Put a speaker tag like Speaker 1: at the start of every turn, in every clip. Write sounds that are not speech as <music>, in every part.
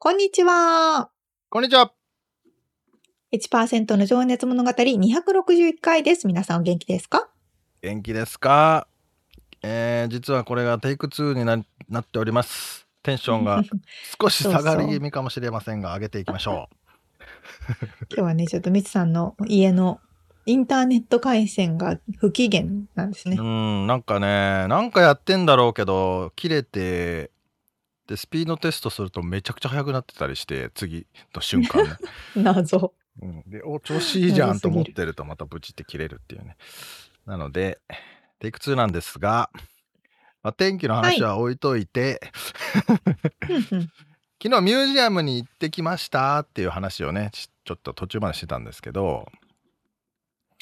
Speaker 1: こんにちは。
Speaker 2: こんにちは。
Speaker 1: 1%の情熱物語261回です。皆さんお元気ですか？
Speaker 2: 元気ですか？えー、実はこれがテイク2にななっております。テンションが <laughs> 少し下がり気味かもしれませんが、上げていきましょう。<laughs>
Speaker 1: 今日はね、ちょっとみつさんの家のインターネット回線が不機嫌なんですね。
Speaker 2: うん、なんかね、なんかやってんだろうけど、切れて、でスピードテストするとめちゃくちゃ速くなってたりして次の瞬間。ね、<laughs>
Speaker 1: 謎、
Speaker 2: うん、でお調子いいじゃんと思ってるとまたブチって切れるっていうね。なのでテイク2なんですが、まあ、天気の話は置いといて、はい、<laughs> 昨日ミュージアムに行ってきましたっていう話をねちょっと途中までしてたんですけど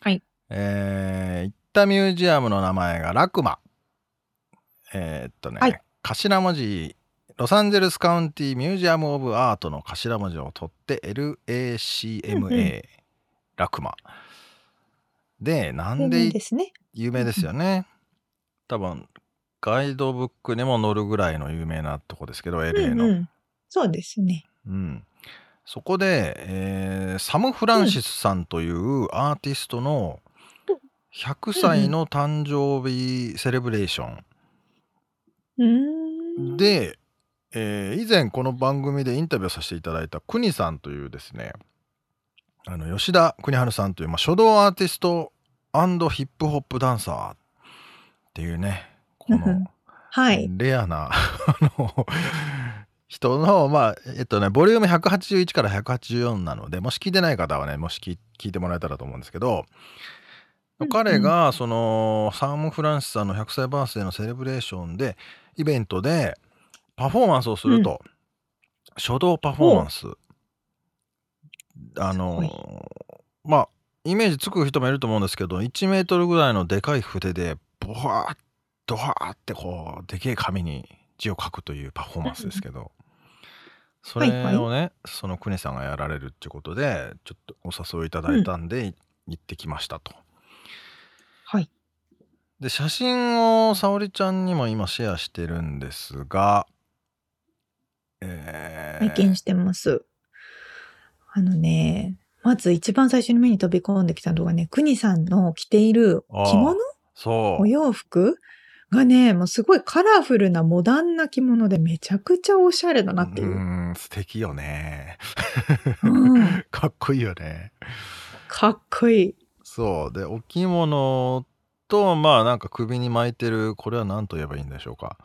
Speaker 1: はい。
Speaker 2: えー、行ったミュージアムの名前がラクマ。えー、っとね、はい、頭文字ロサンゼルスカウンティミュージアム・オブ・アートの頭文字を取って LACMA、ラクマ。でなんで有名ですよね。多分ガイドブックにも載るぐらいの有名なとこですけど LA の、うん。うん、
Speaker 1: そうですね。
Speaker 2: うん。そこで、えー、サム・フランシスさんというアーティストの100歳の誕生日セレブレーション。でえー、以前この番組でインタビューさせていただいた国さんというですねあの吉田邦治さんという、まあ、書道アーティストヒップホップダンサーっていうねこのレアな、<laughs> 人のまあえっとねボリューム181から184なのでもし聞いてない方はねもし聞いてもらえたらと思うんですけど彼がそのサーム・フランシスさんの100歳バースデーのセレブレーションでイベントでパフォーマンスをすると、書道パフォーマンス。あのまあ、イメージつく人もいると思うんですけど、1メートルぐらいのでかい筆で、ボワーッ、ドワーってこう、でけえ紙に字を書くというパフォーマンスですけど、それをね、その国さんがやられるっていうことで、ちょっとお誘いいただいたんで、行ってきましたと。
Speaker 1: はい。
Speaker 2: で、写真を沙織ちゃんにも今シェアしてるんですが、
Speaker 1: え拝見してます。あのね、まず一番最初に目に飛び込んできたのがね、国さんの着ている着物？
Speaker 2: そ
Speaker 1: う。お洋服？がね、もうすごいカラフルなモダンな着物でめちゃくちゃおしゃれだなっていう。う
Speaker 2: ん、素敵よね。うん、<laughs> かっこいいよね。
Speaker 1: かっこいい。
Speaker 2: そう。で、お着物と、まあなんか首に巻いてる、これは何と言えばいいんでしょうか。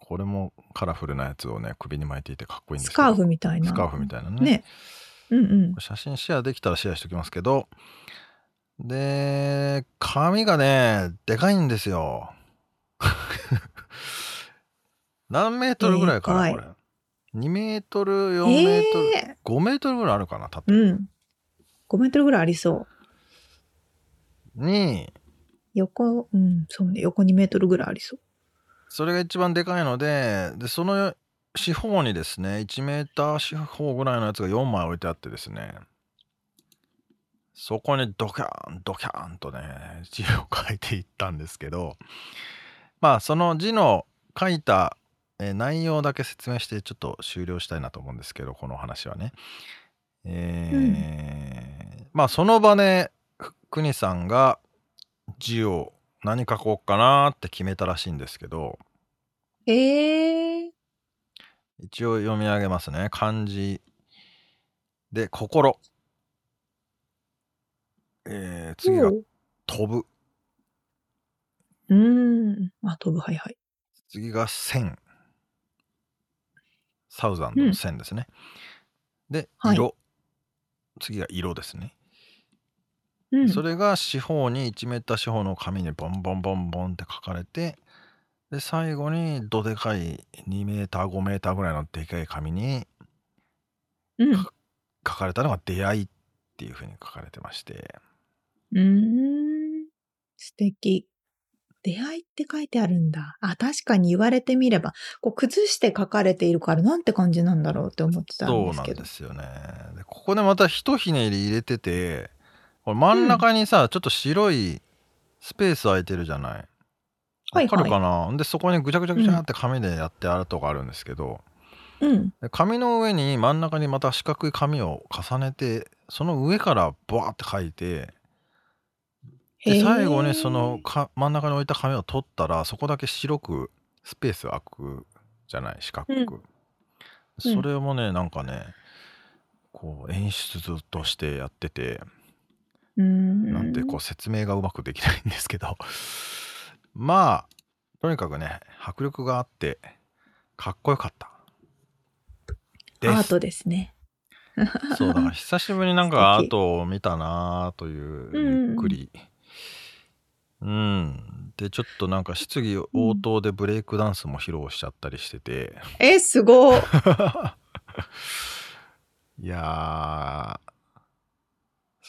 Speaker 2: これもカラフルなやつをね首に巻いていてかっこいいんです
Speaker 1: けどスカーフみたいな。
Speaker 2: スカーフみたいなね。
Speaker 1: ね。うんうん。
Speaker 2: 写真シェアできたらシェアしておきますけど。で髪がねでかいんですよ。<laughs> 何メートルぐらいかなこれ。2メートル4メートル、えー、5メートルぐらいあるかな縦、
Speaker 1: うん、5メートルぐらいありそ
Speaker 2: う。に
Speaker 1: 横うんそうね。横2メートルぐらいありそう
Speaker 2: それが一番でかいのででその四方にですね1メーター四方ぐらいのやつが4枚置いてあってですねそこにドキャーンドキャーンとね字を書いていったんですけどまあその字の書いた内容だけ説明してちょっと終了したいなと思うんですけどこの話はね。えー、うん、まあその場で国さんが字を何書こうかなって決めたらしいんですけど、
Speaker 1: えー、
Speaker 2: 一応読み上げますね。漢字で、心。えー次が飛ぶ。
Speaker 1: うーん。あ、飛ぶ、はいはい。
Speaker 2: 次が線。サウザンドの線ですね。で、
Speaker 1: はい
Speaker 2: 色。次が色ですね。
Speaker 1: うん。
Speaker 2: それが四方に1メーター四方の紙にボンボンボンボンって書かれてで最後にどでかい2メーター5メーターぐらいのでかい紙に
Speaker 1: うん。
Speaker 2: 書かれたのが「出会い」っていうふうに書かれてまして
Speaker 1: うーん。素敵。出会いって書いてあるんだ。あ、確かに言われてみれば、こう崩して書かれているからなんて感じなんだろうって思ってたん
Speaker 2: そうなん
Speaker 1: ですけど。
Speaker 2: ですよねでここでまたひとひねり入れててこれ真ん中にさ、ちょっと白いスペース空いてるじゃない？
Speaker 1: はい
Speaker 2: わかるかな、でそこにぐちゃぐちゃぐちゃって紙でやってあるとこあるんですけど、
Speaker 1: うん。
Speaker 2: で紙の上に真ん中にまた四角い紙を重ねてその上からバーって書いてで最後にそのか真ん中に置いた紙を取ったらそこだけ白くスペース空くじゃない？四角く、
Speaker 1: うん。
Speaker 2: それもねなんかねこう演出としてやってて。なんてこう説明がうまくできないんですけど。<laughs> まあとにかくね迫力があってかっこよかった。
Speaker 1: アートですね。<laughs>
Speaker 2: そうだから久しぶりになんかアートを見たなという
Speaker 1: うん
Speaker 2: ゆっくり。うん。でちょっとなんか質疑応答でブレイクダンスも披露しちゃったりしてて、
Speaker 1: え、すごい。<laughs>
Speaker 2: いやー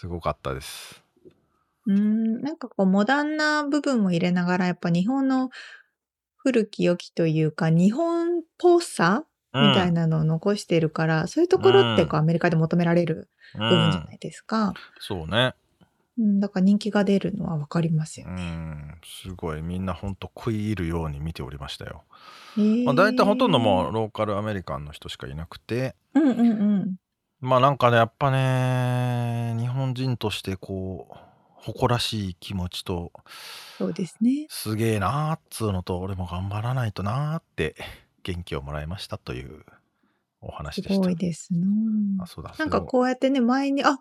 Speaker 2: すごかったです。
Speaker 1: うーん。なんかこう、モダンな部分も入れながら、やっぱ日本の古き良きというか、日本っぽさみたいなのを残しているから、そういうところってこう、アメリカで求められる
Speaker 2: 部
Speaker 1: 部分じゃないですか。
Speaker 2: そうね。
Speaker 1: うん、だから人気が出るのはわかりますよ
Speaker 2: う
Speaker 1: ね。
Speaker 2: ん。すごい。みんなほんと食い入るように見ておりましたよ、
Speaker 1: へー。
Speaker 2: まあ、大体ほとんどもうローカルアメリカンの人しかいなくて。
Speaker 1: うんうんうん。
Speaker 2: まあなんかねやっぱね日本人としてこう誇らしい気持ちと
Speaker 1: そうですね。
Speaker 2: すげえなーっつうのと俺も頑張らないとなーって元気をもらいましたというお話
Speaker 1: す
Speaker 2: でした
Speaker 1: ごいですな
Speaker 2: あそうだ
Speaker 1: なんか
Speaker 2: う
Speaker 1: こうやってね、前に、あ、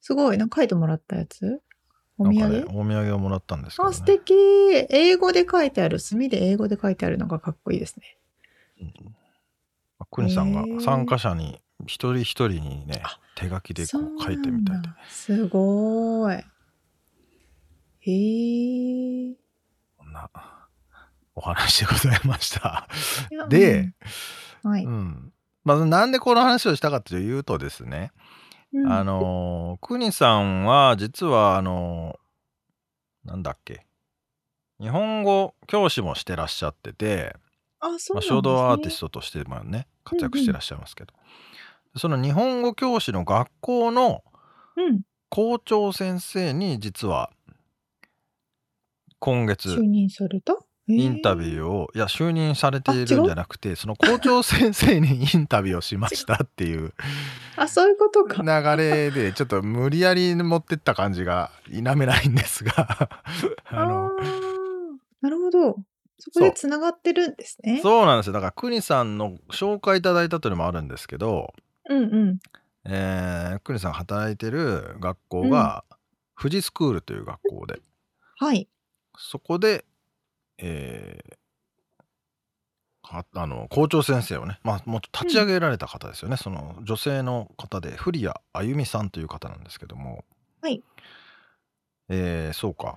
Speaker 1: すごい、なんか書いてもらったやつ？お土産、
Speaker 2: ねお土産をもらったんですけど、
Speaker 1: あ、
Speaker 2: ね、
Speaker 1: 素敵。英語で書いてある。墨で英語で書いてあるのがかっこいいですね。
Speaker 2: クニさん
Speaker 1: へー
Speaker 2: が参加者に一人一人にね
Speaker 1: あ
Speaker 2: 手書きでこ
Speaker 1: そう
Speaker 2: う書いてみたいで
Speaker 1: なすごい。へえ。
Speaker 2: こんなお話でございました。で、
Speaker 1: うんはい。
Speaker 2: うんまあ、なんでこの話をしたかというとですね、
Speaker 1: うん
Speaker 2: あのー、クニさんは実はあのーなんだっけ日本語教師もしてらっしゃってて、
Speaker 1: あ、そう
Speaker 2: まあ。書道アーティストとしてもね活躍してらっしゃいますけど、その日本語教師の学校の
Speaker 1: うん。
Speaker 2: 校長先生に実は今月
Speaker 1: 就任された
Speaker 2: インタビュ
Speaker 1: ー。
Speaker 2: ーをいや就任されているんじゃなくてその校長先生にインタビューをしましたっていう <laughs>
Speaker 1: あ、そういうことか。
Speaker 2: 流れでちょっと無理やり持ってった感じが否めないんですが <laughs> あの
Speaker 1: なるほど。そこでつながってるんですね。
Speaker 2: そうなんですよだから邦さんの紹介いただいたというのもあるんですけど、
Speaker 1: うんうん。
Speaker 2: えー、邦さんが働いてる学校が富士スクールという学校で
Speaker 1: はい。
Speaker 2: そこで、えーかあの校長先生をね、まあ、もう立ち上げられた方ですよね、その女性の方で古谷あゆみさんという方なんですけども
Speaker 1: はい。
Speaker 2: えーそうか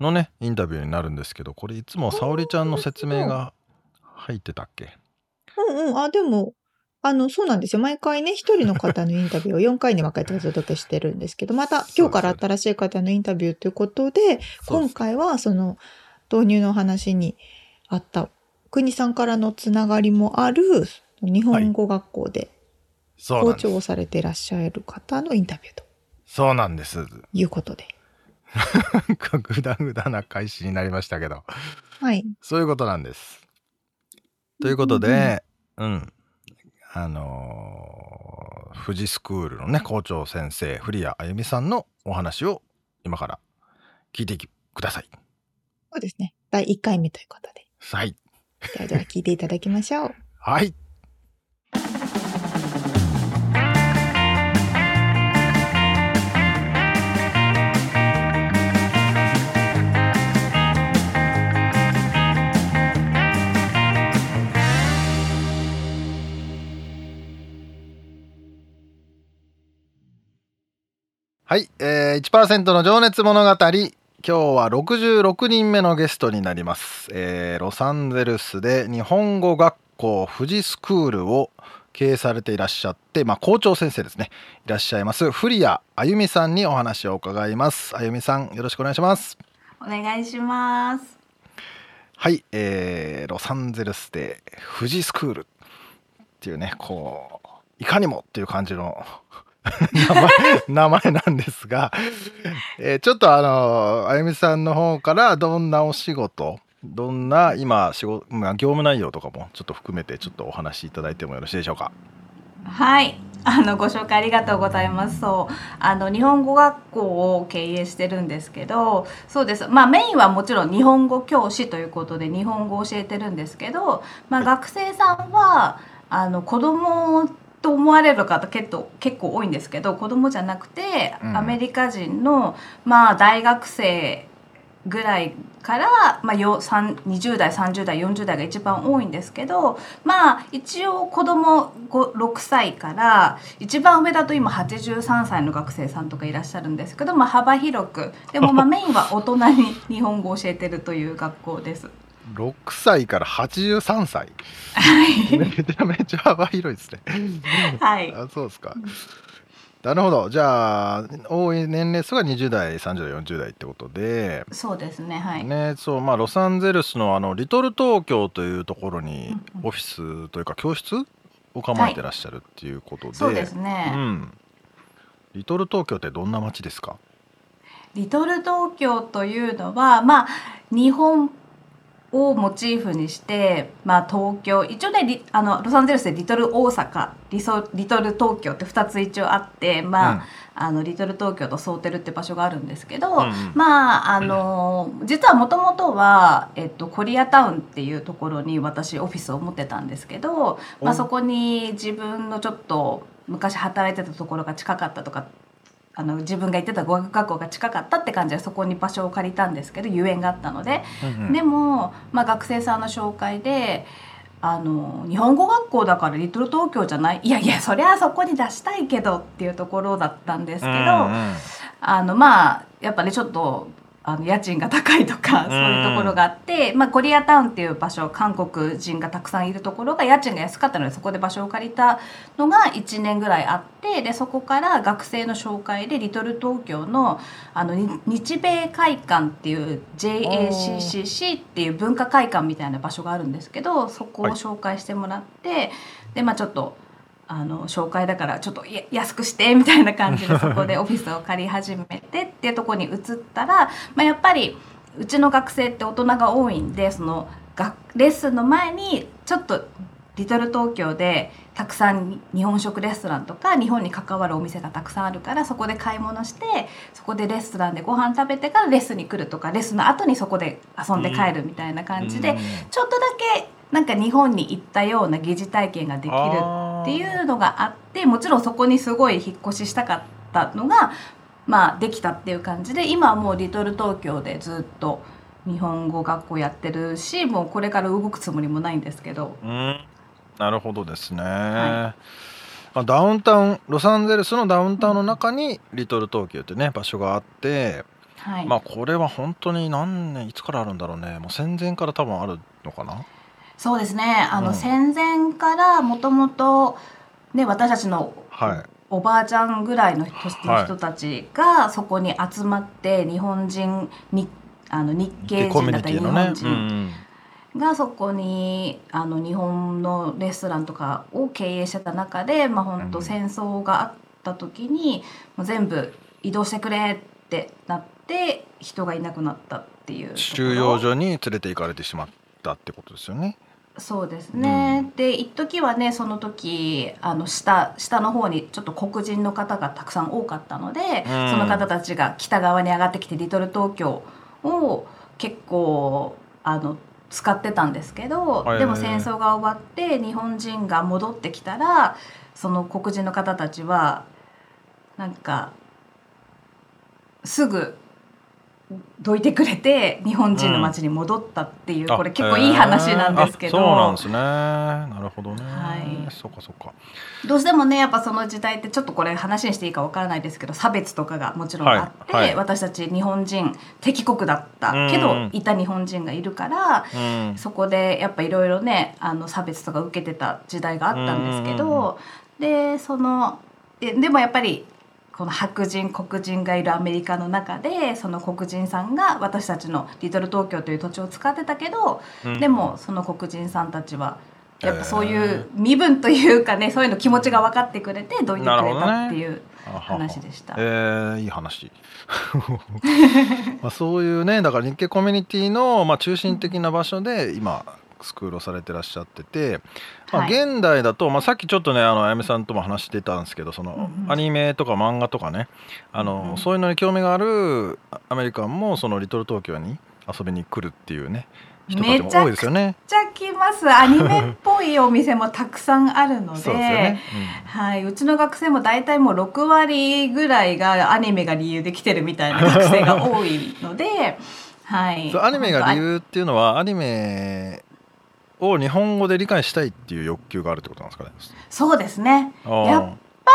Speaker 2: のねインタビューになるんですけどこれいつも沙織ちゃんの説明が入ってたっけ？
Speaker 1: うんうん。あ、でも、あの、そうなんですよ。毎回ね、一人の方のインタビューを4回に分けてお届けしてるんですけど、また今日から新しい方のインタビューということで、今回はその導入の話にあった国さんからのつながりもある日本語学校で校長をされていらっしゃる方のインタビューと。
Speaker 2: そうなんです。
Speaker 1: いうことで。
Speaker 2: なんかグダグダな開始になりましたけど。
Speaker 1: はい。
Speaker 2: そういうことなんです。ということで、うん、あのー富士スクールのね校長先生古谷あゆみさんのお話を今から聞いてきください。
Speaker 1: そうですね。第1回目ということで。
Speaker 2: はい。
Speaker 1: ではでは聞いていただきましょう。
Speaker 2: はい。はい、えー、1%の情熱物語。今日は66人目のゲストになります、えーロサンゼルスで日本語学校富士スクールを経営されていらっしゃって、まあ、校長先生ですね。いらっしゃいます古谷あゆみさんにお話を伺います。あゆみさんよろしくお願いします。
Speaker 3: お願いします。
Speaker 2: はい、えーロサンゼルスで富士スクールっていうねこういかにもっていう感じの名前 <laughs> 名前なんですが、えーちょっとあのあゆみさんの方からどんなお仕事どんな今仕事、まあ、業務内容とかもちょっと含めてちょっとお話しいただいてもよろしいでしょうか？
Speaker 3: はい。あのご紹介ありがとうございます。そう、あの日本語学校を経営してるんですけど、そうです。まあメインはもちろん日本語教師ということで日本語を教えてるんですけど、まあ学生さんはあの子供と思われる方結構結構多いんですけど、子供じゃなくて
Speaker 2: うん
Speaker 3: アメリカ人のまあ大学生ぐらいから、まあ、よさん20代30代40代が一番多いんですけどまあ一応子供5 6歳から一番上だと今83歳の学生さんとかいらっしゃるんですけど、まあ、幅広くでもまあメインは大人に日本語を教えてるという学校です。
Speaker 2: 6歳から83歳。めちゃめちゃ幅広いですね。
Speaker 3: はい、
Speaker 2: あそうですか。なるほど。じゃあ多い年齢層が20代30代40代ってことで、
Speaker 3: そうですねはい、
Speaker 2: ねそうまあロサンゼルスのあのリトル東京というところにオフィスというか教室を構えてらっしゃるっていうことで、
Speaker 3: そうですね、
Speaker 2: うん、リトル東京ってどんな街ですか？
Speaker 3: リトル東京というのはまあ日本をモチーフにして、まあ、東京一応ねリあのロサンゼルスでリトル大阪リソリトル東京って2つ一応あって、まあ
Speaker 2: うん。
Speaker 3: あのリトル東京とソーテルって場所があるんですけど、
Speaker 2: うんうん。
Speaker 3: まああの実はもともとは、えっと、コリアタウンっていうところに私オフィスを持ってたんですけど、まあ、
Speaker 2: お。
Speaker 3: そこに自分のちょっと昔働いてたところが近かったとかあの自分が行ってた語学学校が近かったって感じでそこに場所を借りたんですけど遊園があったので、
Speaker 2: うんうん。
Speaker 3: でも、まあ、学生さんの紹介であの日本語学校だからリトル東京じゃない？いやいやそりゃそこに出したいけどっていうところだったんですけど、
Speaker 2: うんうん。
Speaker 3: あのまあやっぱねちょっとあの家賃が高いとかそういうところがあって、まあ、コリアタウンっていう場所韓国人がたくさんいるところが家賃が安かったのでそこで場所を借りたのが1年ぐらいあってでそこから学生の紹介でリトル東京のあのに日米会館っていう JACCC っていう文化会館みたいな場所があるんですけどそこを紹介してもらって、でまあちょっと。あの紹介だからちょっとや安くしてみたいな感じでそこでオフィスを借り始めてっていうところに移ったら、<laughs> まあ、やっぱりうちの学生って大人が多いんでそのがレッスンの前にちょっとリトル東京でたくさん日本食レストランとか日本に関わるお店がたくさんあるからそこで買い物してそこでレストランでご飯食べてからレッスンに来るとかレッスンの後にそこで遊んで帰るみたいな感じで、
Speaker 2: うん。
Speaker 3: ちょっとだけなんか日本に行ったような疑似体験ができるっていうのがあってもちろんそこにすごい引っ越ししたかったのがまあできたっていう感じで今はもうリトル東京でずっと日本語学校やってるしもうこれから動くつもりもないんですけど。
Speaker 2: うん。なるほどですね、
Speaker 3: は
Speaker 2: まあダウンタウンロサンゼルスのダウンタウンの中にリトル東京ってね場所があって、
Speaker 3: はい、
Speaker 2: まあこれは本当に何年いつからあるんだろうね。もう戦前から多分あるのかな
Speaker 3: そうですね。あの、
Speaker 2: うん。
Speaker 3: 戦前からもともとね私たちの
Speaker 2: はい。
Speaker 3: おばあちゃんぐらいの人たちがそこに集まって日本人にあの日系人だったり日本人
Speaker 2: うん
Speaker 3: がそこにあの日本のレストランとかを経営してた中で、まあ、本
Speaker 2: うん。
Speaker 3: 当戦争があった時に、もう全部移動してくれってなって人がいなくなったっていう
Speaker 2: 収容所に連れて行かれてしまったってことですよね。
Speaker 3: そうですね、
Speaker 2: うん。
Speaker 3: で一時はねその時あの下下の方にちょっと黒人の方がたくさん多かったので、
Speaker 2: うん。
Speaker 3: その方たちが北側に上がってきてリトル東京を結構あの使ってたんですけど、
Speaker 2: はい
Speaker 3: でも戦争が終わって日本人が戻ってきたらその黒人の方たちはなんかすぐどいてくれて日本人の街に戻ったっていう、
Speaker 2: あ
Speaker 3: これ結構いい話なんですけど、
Speaker 2: えー。あそうなんですね。なるほどね、
Speaker 3: はい。
Speaker 2: そうかそうか。
Speaker 3: どうしてもねやっぱその時代ってちょっとこれ話にしていいかわからないですけど差別とかがもちろんあって、
Speaker 2: はいはい。
Speaker 3: 私たち日本人敵国だったけど
Speaker 2: うん。
Speaker 3: いた日本人がいるから、
Speaker 2: うん。
Speaker 3: そこでやっぱいろいろねあの差別とか受けてた時代があったんですけど、でそのででもやっぱりこの白人黒人がいるアメリカの中でその黒人さんが私たちのリトル東京という土地を使ってたけど、
Speaker 2: うん。
Speaker 3: でもその黒人さんたちはやっぱそういう身分というかねそういうの気持ちが分かってくれてどいてくれたっていう話でした。
Speaker 2: えーいい話。<laughs> まあそういうねだから日系コミュニティのまあ中心的な場所で今スクールをされてらっしゃってて、まあ、
Speaker 3: はい。
Speaker 2: 現代だと、まあ、さっきちょっとねあのあやめさんとも話してたんですけどその、アニメとか漫画とかねあの、そういうのに興味があるアメリカンもそのリトル東京に遊びに来るっていうね人たちも多いですよね。
Speaker 3: めちゃ来ます。アニメっぽいお店もたくさんあるので
Speaker 2: そう。
Speaker 3: はい、うちの学生も大体もう6割ぐらいがアニメが理由で来てるみたいな学生が多いので、はい、<laughs>
Speaker 2: アニメが理
Speaker 3: 本
Speaker 2: 由っていうのはアニメを日本語で理解したいっていう欲求があるってことなんですかね？
Speaker 3: 当そうですね。やっぱ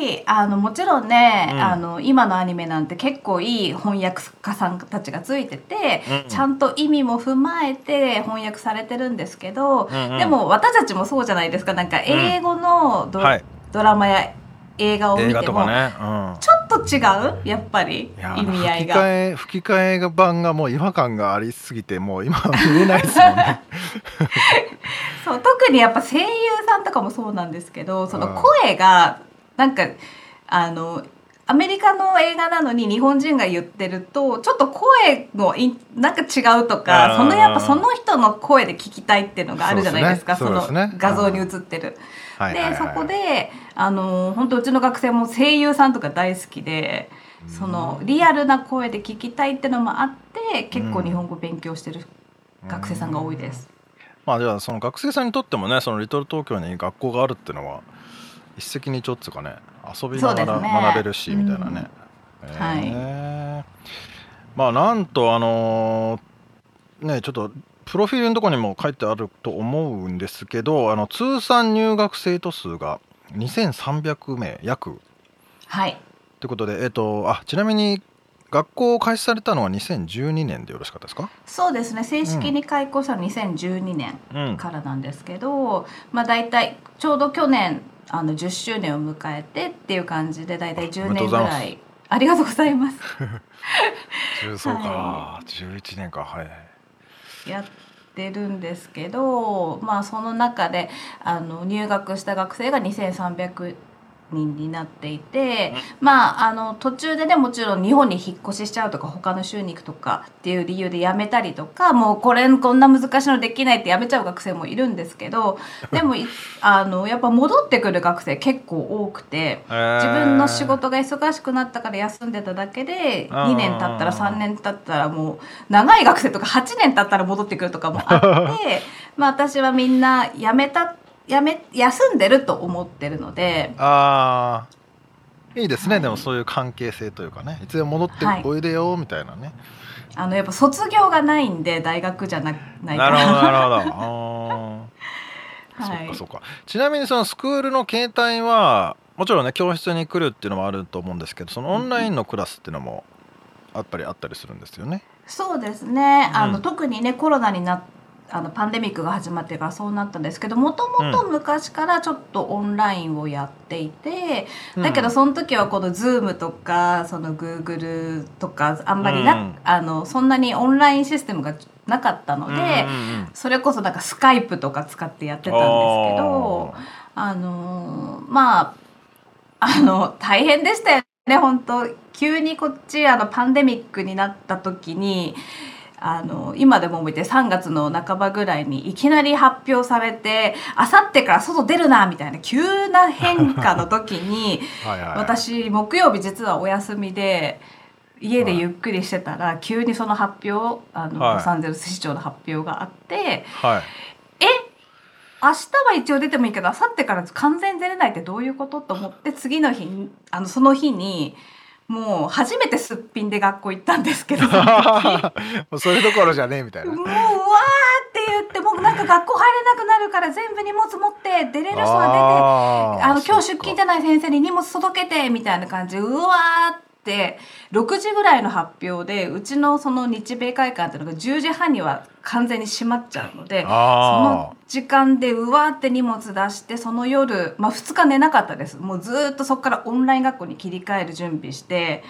Speaker 3: りあのもちろんね、
Speaker 2: うん。
Speaker 3: あの今のアニメなんて結構いい翻訳家さんたちがついてて、
Speaker 2: うん
Speaker 3: ちゃんと意味も踏まえて翻訳されてるんですけど、
Speaker 2: うんうん。
Speaker 3: でも私たちもそうじゃないですか。なんか英語のド,、
Speaker 2: はい。
Speaker 3: ドラマや映画を見
Speaker 2: 映
Speaker 3: ても、
Speaker 2: ね。うん
Speaker 3: ちょっと違う？やっぱり？意味合いが。
Speaker 2: 吹き替え吹き替えが版がもう違和感がありすぎてもう今は見れないですもんね。<laughs>
Speaker 3: そう特にやっぱ声優さんとかもそうなんですけどその
Speaker 2: うん
Speaker 3: 声がなんかあのアメリカの映画なのに日本人が言ってるとちょっと声のいなんか違うとか
Speaker 2: うん
Speaker 3: そのやっぱその人の声で聞きたいっていうのがあるじゃないですかそ
Speaker 2: ねそうですね
Speaker 3: 画像に映ってる。
Speaker 2: はいはいはい
Speaker 3: でそこであの本当うちの学生も声優さんとか大好きで。そのリアルな声で聞きたいってのもあって結構日本語勉強してる学生さんが多いです。
Speaker 2: まあじゃあその学生さんにとってもねそのリトル東京に学校があるっていうのは一石二鳥っつうかね遊びながら学べるし、みたいなね。へーまあなんとあのーねちょっとプロフィールのところにも書いてあると思うんですけどあの通算入学生徒数が2300名約。
Speaker 3: はい。
Speaker 2: ということで、えっと、あちなみに学校を開始されたのは2012年でよろしかったですか、
Speaker 3: そうですね。正式に開校したのは2012年
Speaker 2: うん
Speaker 3: からなんですけど、まあ大体ちょうど去年あの10周年を迎えてっていう感じで大体10
Speaker 2: おめでとう
Speaker 3: 年ぐらいありがとうございます。<laughs>
Speaker 2: 10そうか、
Speaker 3: は
Speaker 2: 11年か。はい
Speaker 3: やってるんですけどまあその中であの入学した学生が2300人になっていて、まああの途中でねもちろん日本に引っ越ししちゃうとか他の州に行くとかっていう理由で辞めたりとかもうこれこんな難しいのできないって辞めちゃう学生もいるんですけど <laughs> でもいあのやっぱ戻ってくる学生結構多くて。自分の仕事が忙しくなったから休んでただけで
Speaker 2: あー
Speaker 3: 2年経ったら3年経ったらもう長い学生とか8年経ったら戻ってくるとかもあって <laughs> まあ私はみんな辞めた辞め休んでると思ってるので
Speaker 2: あー。いいですね、
Speaker 3: はい。
Speaker 2: でもそういう関係性というかね。いつでも戻って
Speaker 3: はい。
Speaker 2: おいでよみたいなね、
Speaker 3: あのやっぱ卒業がないんで大学じゃなないから。
Speaker 2: なるほどなるほど。<laughs>
Speaker 3: はい。
Speaker 2: そっかそっか。ちなみにそのスクールの形態はもちろんね教室に来るっていうのもあると思うんですけどそのオンラインのクラスっていうのもやっぱりあったりするんですよね。
Speaker 3: そうですね。あの、
Speaker 2: うん。
Speaker 3: 特にねコロナになあのパンデミックが始まってからそうなったんですけどもともと昔からちょっとオンラインをやっていて、だけどその時はこの Zoom とかその Google とかあんまりな、
Speaker 2: うん。
Speaker 3: あのそんなにオンラインシステムがなかったので、
Speaker 2: うんうんうん。
Speaker 3: それこそなんかスカイプとか使ってやってたんですけどあのーまああの大変でしたよね本当。急にこっちあのパンデミックになった時に。あの今でも覚えて3月の半ばぐらいにいきなり発表されてあさってから外出るなみたいな急な変化の時に <laughs>
Speaker 2: はいはい。はい
Speaker 3: 私木曜日実はお休みで家でゆっくりしてたら急にその発表あの、
Speaker 2: はい。
Speaker 3: ロサンゼルス市長の発表があって
Speaker 2: はい。
Speaker 3: 明日は一応出てもいいけど明後日から完全に出れないってどういうこと？と思って次の日にあのその日にもう初めてすっぴんで学校行ったんですけど <laughs>
Speaker 2: もうそれどころじゃねえみたいな。
Speaker 3: もううわーって言ってもうなんか学校入れなくなるから全部荷物持って出れる人は出て
Speaker 2: あ
Speaker 3: の今日出勤じゃない先生に荷物届けてみたいな感じでうわーって6時ぐらいの発表でうちのその日米会館っていうのが10時半には完全に閉まっちゃうのでそ
Speaker 2: あ
Speaker 3: の時間でうわーって荷物出してその夜、まあ、2日寝なかったです。もうずーっとそこからオンライン学校に切り替える準備して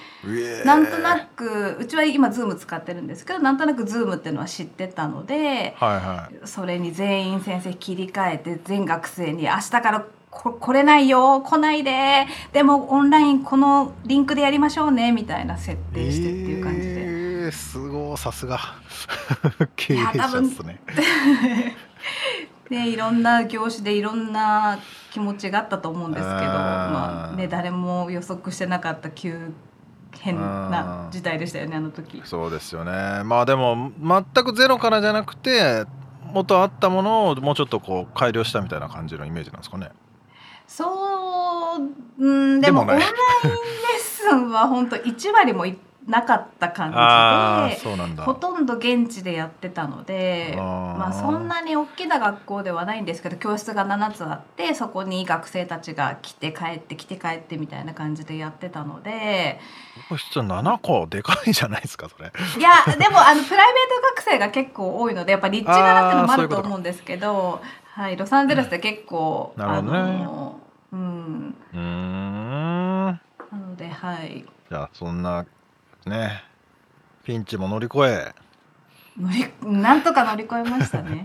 Speaker 3: なんとなくうちは今 Zoom 使ってるんですけどなんとなく Zoom っていうのは知ってたので。
Speaker 2: はいはい。
Speaker 3: それに全員先生切り替えて全学生に明日からこ来れないよ来ないで。でもオンラインこのリンクでやりましょうねみたいな設定してっていう感じで、
Speaker 2: えー、すごい。さすが。<laughs> 経営者っすね。
Speaker 3: で <laughs> いろんな業種でいろんな気持ちがあったと思うんですけどまあね、誰も予測してなかった急変な事態でしたよねあの時。
Speaker 2: そうですよね。まあでも全くゼロからじゃなくて元あったものをもうちょっとこう改良したみたいな感じのイメージなんですかね
Speaker 3: そううんでもオンラインレッスンは本当1割もいなかった感じでほとんど現地でやってたのでまあそんなに大きな学校ではないんですけど教室が7つあってそこに学生たちが来て帰って来て帰ってみたいな感じでやってたので
Speaker 2: 教室7個でかいじゃないですかそれ。
Speaker 3: いやでもあのプライベート学生が結構多いのでやっぱ立地柄ってのもあると思うんですけどはい、ロサンゼルスって結構、
Speaker 2: なるほどね。
Speaker 3: うん。
Speaker 2: うーん。
Speaker 3: なのではい。
Speaker 2: じゃあそんなねピンチも乗り越え。
Speaker 3: 乗りなんとか乗り越えましたね。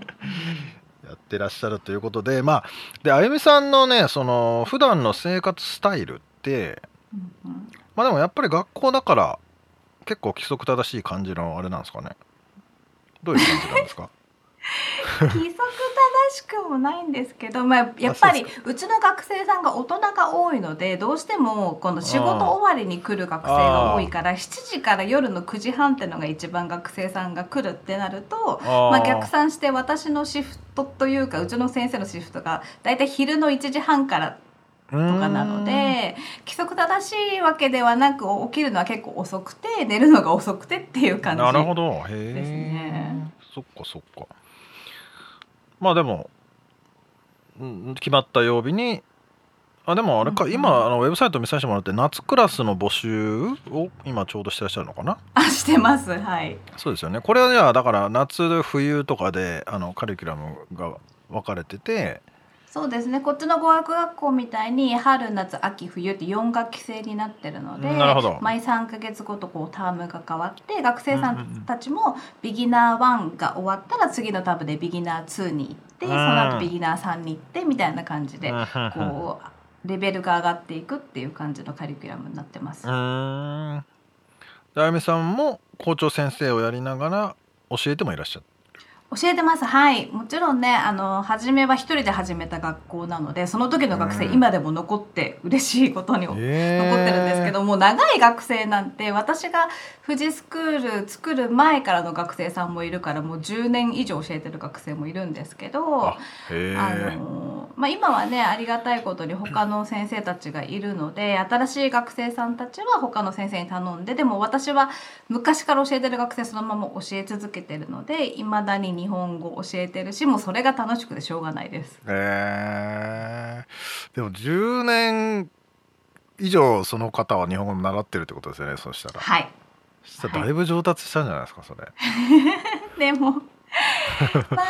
Speaker 3: <laughs>
Speaker 2: やってらっしゃるということでまあであゆみさんのねその普段の生活スタイルって
Speaker 3: うんうん。
Speaker 2: まあでもやっぱり学校だから結構規則正しい感じのあれなんですかね。どういう感じなんですか？
Speaker 3: 規則正しくもないんですけど、まあ、やっぱりうちの学生さんが大人が多いのでどうしてもこの仕事終わりに来る学生が多いから7時から夜の9時半ってのが一番学生さんが来るってなるとまあ、逆算して私のシフトというかうちの先生のシフトが大体昼の1時半から
Speaker 2: と
Speaker 3: とかなので規則正しいわけではなく起きるのは結構遅くて寝るのが遅くてっていう感じ
Speaker 2: なるほど。へそっかそっかまあでも、うん、決まった曜日にあでもあれか、
Speaker 3: うんうん。
Speaker 2: 今あのウェブサイト見させてもらって夏クラスの募集を今ちょうどしてらっしゃるのかな？
Speaker 3: あしてます。はい。
Speaker 2: そうですよね。これはじゃあだから夏冬とかであのカリキュラムが分かれてて
Speaker 3: そうですね。こっちの語学学校みたいに春夏秋冬って4学期制になってるので
Speaker 2: なるほど。
Speaker 3: 毎3ヶ月ごとこうタームが変わって学生さ
Speaker 2: うん
Speaker 3: たちもビギナー1が終わったら次のタブでビギナー2に行って
Speaker 2: うん。
Speaker 3: その後ビギナー3に行ってみたいな感じでこうレベルが上がっていくっていう感じのカリキュラムになってます。
Speaker 2: あゆみさんも校長先生をやりながら教えてもいらっしゃる
Speaker 3: 教えてます。はい。もちろんねあの初めは一人で始めた学校なのでその時の学生、
Speaker 2: うん。
Speaker 3: 今でも残って嬉しいことに残
Speaker 2: へー。
Speaker 3: ってるんですけどもう長い学生なんて私が富士スクール作る前からの学生さんもいるからもう10年以上教えてる学生もいるんですけど
Speaker 2: あ
Speaker 3: のまあ、今はねありがたいことに他の先生たちがいるので新しい学生さんたちは他の先生に頼んででも私は昔から教えてる学生そのまま教え続けてるのでいまだに日本語教えてるしもうそれが楽しくてしょうがないです。
Speaker 2: へー。でも10年以上その方は日本語を習ってるってことですよねそしたら。
Speaker 3: はい。
Speaker 2: そしたらだいぶ上達したんじゃないですかそれ。<laughs>
Speaker 3: でも <laughs> ま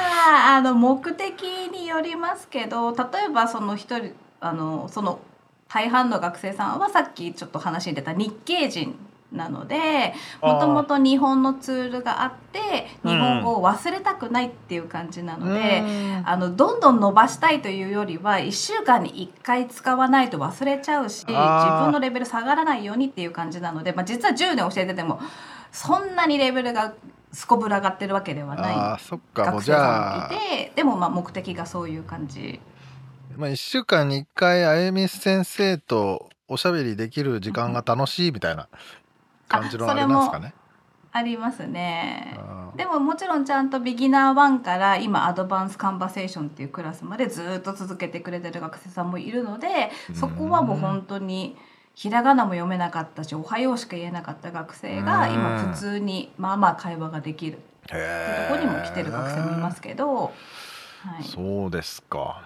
Speaker 3: ああの目的によりますけど例えばその一人あのその大半の学生さんはさっきちょっと話に出た日系人なのでもともと日本のツールがあって日本語を忘れたくないっていう感じなので、あのどんどん伸ばしたいというよりは1週間に1回使わないと忘れちゃうし自分のレベル下がらないようにっていう感じなので、まあ、実は10年教えててもそんなにレベルがすこぶら上がってるわけでは
Speaker 2: あ
Speaker 3: ない
Speaker 2: ーそっか
Speaker 3: 学生さん
Speaker 2: じゃあ
Speaker 3: もいてでもまあ目的がそういう感じ。
Speaker 2: まあ、1週間に1回あゆみ先生とおしゃべりできる時間が楽しいみたいな感じのあれなんですかね。
Speaker 3: ありますね。でももちろんちゃんとビギナー1から今アドバンスカンバセーションっていうクラスまでずっと続けてくれてる学生さんもいるのでそこはもう本当にひらがなも読めなかったし「おはよう」しか言えなかった学生が
Speaker 2: うん。
Speaker 3: 今普通にまあまあ会話ができる。って
Speaker 2: へ
Speaker 3: とこにも来てる学生もいますけど、はい、
Speaker 2: そうですか。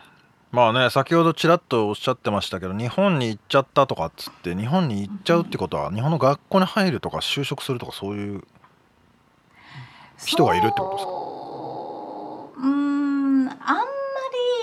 Speaker 2: まあね先ほどちらっとおっしゃってましたけど日本に行っちゃったとかっつって日本に行っちゃうってことは日本の学校に入るとか就職するとかそういう人がいるってことですか？
Speaker 3: そうんあんま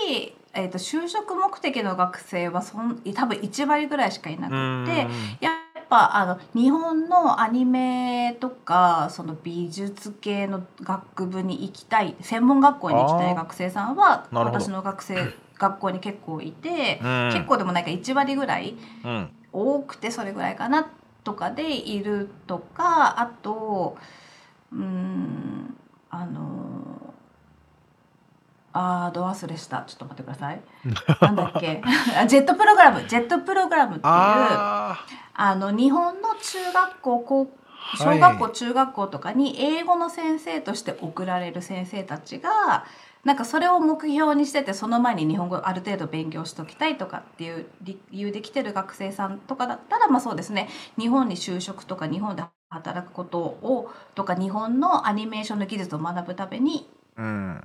Speaker 3: り、えー、と就職目的の学生はそん多分1割ぐらいしかいなくってやっぱあの日本のアニメとかその美術系の学部に行きたい専門学校に行きたい学生さんは私の学生学校に結構いて、
Speaker 2: うん。
Speaker 3: 結構でもなんか1割ぐらい
Speaker 2: うん
Speaker 3: 多くてそれぐらいかなとかでいるとかあとうーんあのあーど忘れした。ちょっと待ってください。なんだっけ？あ <laughs> ジェットプログラム。ジェットプログラムっていうあ
Speaker 2: あ
Speaker 3: の日本の中学校高
Speaker 2: はい。
Speaker 3: 小学校、中学校とかに英語の先生として送られる先生たちがなんかそれを目標にしててその前に日本語ある程度勉強しときたいとかっていう理由で来てる学生さんとかだったらまあそうですね。日本に就職とか日本で働くことをとか日本のアニメーションの技術を学ぶために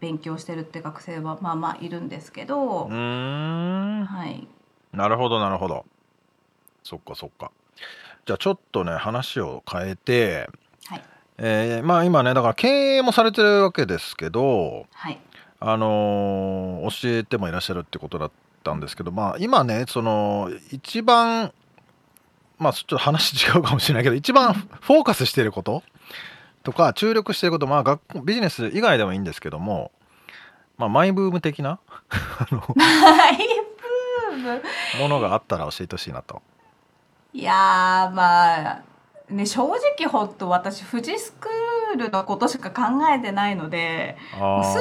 Speaker 3: 勉強してるって学生はまあまあいるんですけど
Speaker 2: う、ーん。
Speaker 3: はい。
Speaker 2: なるほどなるほど。そっかそっか。じゃあちょっとね話を変えて
Speaker 3: はい。
Speaker 2: えーまあ今ねだから経営もされてるわけですけど
Speaker 3: はい。
Speaker 2: あのー教えてもいらっしゃるってことだったんですけどまあ今ねその一番まあちょっと話違うかもしれないけど一番フォーカスしてることとか注力してることまあ学校ビジネス以外でもいいんですけどもまあマイブーム的な <laughs>
Speaker 3: マイブーム？
Speaker 2: ものがあったら教えてほしいなと。
Speaker 3: いやーまあね正直ほんと私富士スクールのことしか考えてないので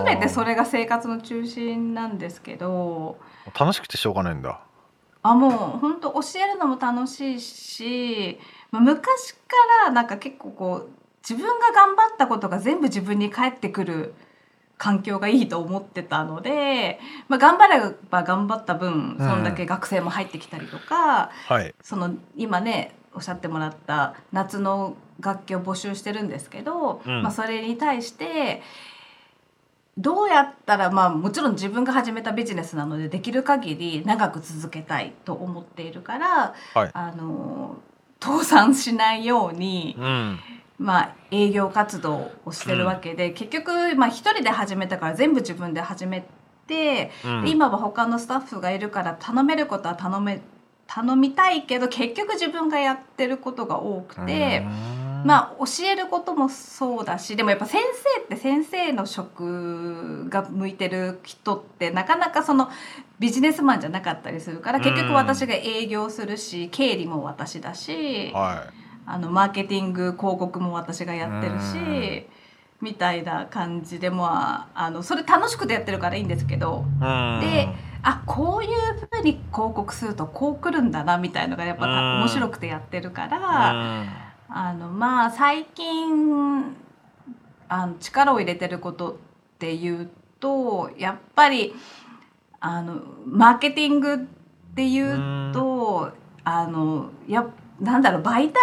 Speaker 3: 全てそれが生活の中心なんですけど
Speaker 2: 楽しくてしょうがないんだ。
Speaker 3: あもう本当教えるのも楽しいし、まあ、昔からなんか結構こう自分が頑張ったことが全部自分に返ってくる環境がいいと思ってたので、まあ、頑張れば頑張った分そんだけ学生も入ってきたりとか、
Speaker 2: はい。
Speaker 3: その今ねおっしゃってもらった夏の楽器を募集してるんですけど、
Speaker 2: うん
Speaker 3: まあ、それに対してどうやったらまあもちろん自分が始めたビジネスなのでできる限り長く続けたいと思っているから、
Speaker 2: はい
Speaker 3: あの倒産しないように、
Speaker 2: うん。
Speaker 3: まあ、営業活動をしてるわけで、結局、まあ、一人で始めたから全部自分で始めて。
Speaker 2: うん。
Speaker 3: で今は他のスタッフがいるから頼めることは頼め頼みたいけど結局自分がやってることが多くて、
Speaker 2: あ
Speaker 3: まあ教えることもそうだしでもやっぱ先生って先生の職が向いてる人ってなかなかそのビジネスマンじゃなかったりするから結局私が営業するし経理も私だし
Speaker 2: は
Speaker 3: あのマーケティング広告も私がやってるし。みたいな感じでまああのそれ楽しくてやってるからいいんですけどであこういうふうに広告するとこう来るんだなみたいのがやっぱ
Speaker 2: うん。
Speaker 3: 面白くてやってるから、
Speaker 2: うん。
Speaker 3: あのまあ最近あの力を入れてることっていうとやっぱりあのマーケティングっていうとあのやなんだろう媒体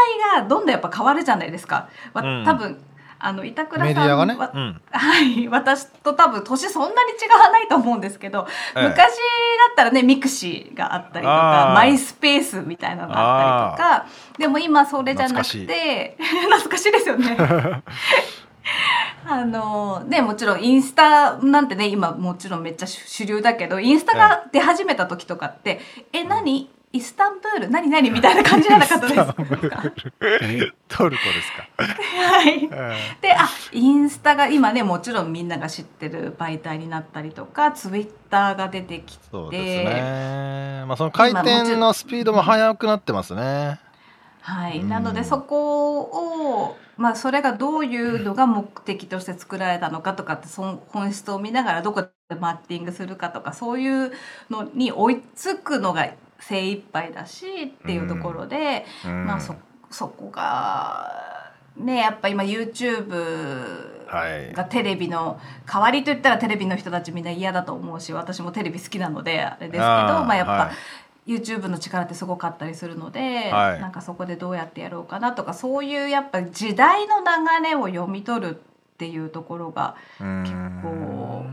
Speaker 3: がどんどんやっぱ変わるじゃないですか。わ
Speaker 2: うん
Speaker 3: 多分あの板倉さん
Speaker 2: メディアがね？
Speaker 3: わ
Speaker 2: うん。
Speaker 3: はい、私と多分年そんなに違わないと思うんですけど、
Speaker 2: ええ
Speaker 3: 昔だったらねミクシーがあったりとかマイスペースみたいなのがあったりとかでも今それじゃなくて懐かしいですよね。<laughs> あのねもちろんインスタなんてね今もちろんめっちゃ主流だけどインスタが出始めた時とかって「え何？イスタンブール何何?」みたいな感じじゃなかったですか。
Speaker 2: トルコですか？
Speaker 3: はい
Speaker 2: え
Speaker 3: であインスタが今ねもちろんみんなが知ってる媒体になったりとかツイッターが出てきて
Speaker 2: そうですね。まあその回転のスピードも速くなってますね。
Speaker 3: はい、
Speaker 2: うん
Speaker 3: なのでそこを、まあ、それがどういうのが目的として作られたのかとかってその本質を見ながらどこでマッティングするかとかそういうのに追いつくのが精一杯だしっていうところで、
Speaker 2: うん。
Speaker 3: まあそそこがねやっぱ今 YouTube
Speaker 2: はい。
Speaker 3: がテレビの代わりといったらテレビの人たちみんな嫌だと思うし私もテレビ好きなのであれですけどまあやっぱ、
Speaker 2: はい。
Speaker 3: YouTube の力ってすごかったりするので、
Speaker 2: はい。
Speaker 3: なんかそこでどうやってやろうかなとかそういうやっぱ時代の流れを読み取るっていうところが、
Speaker 2: 結
Speaker 3: 構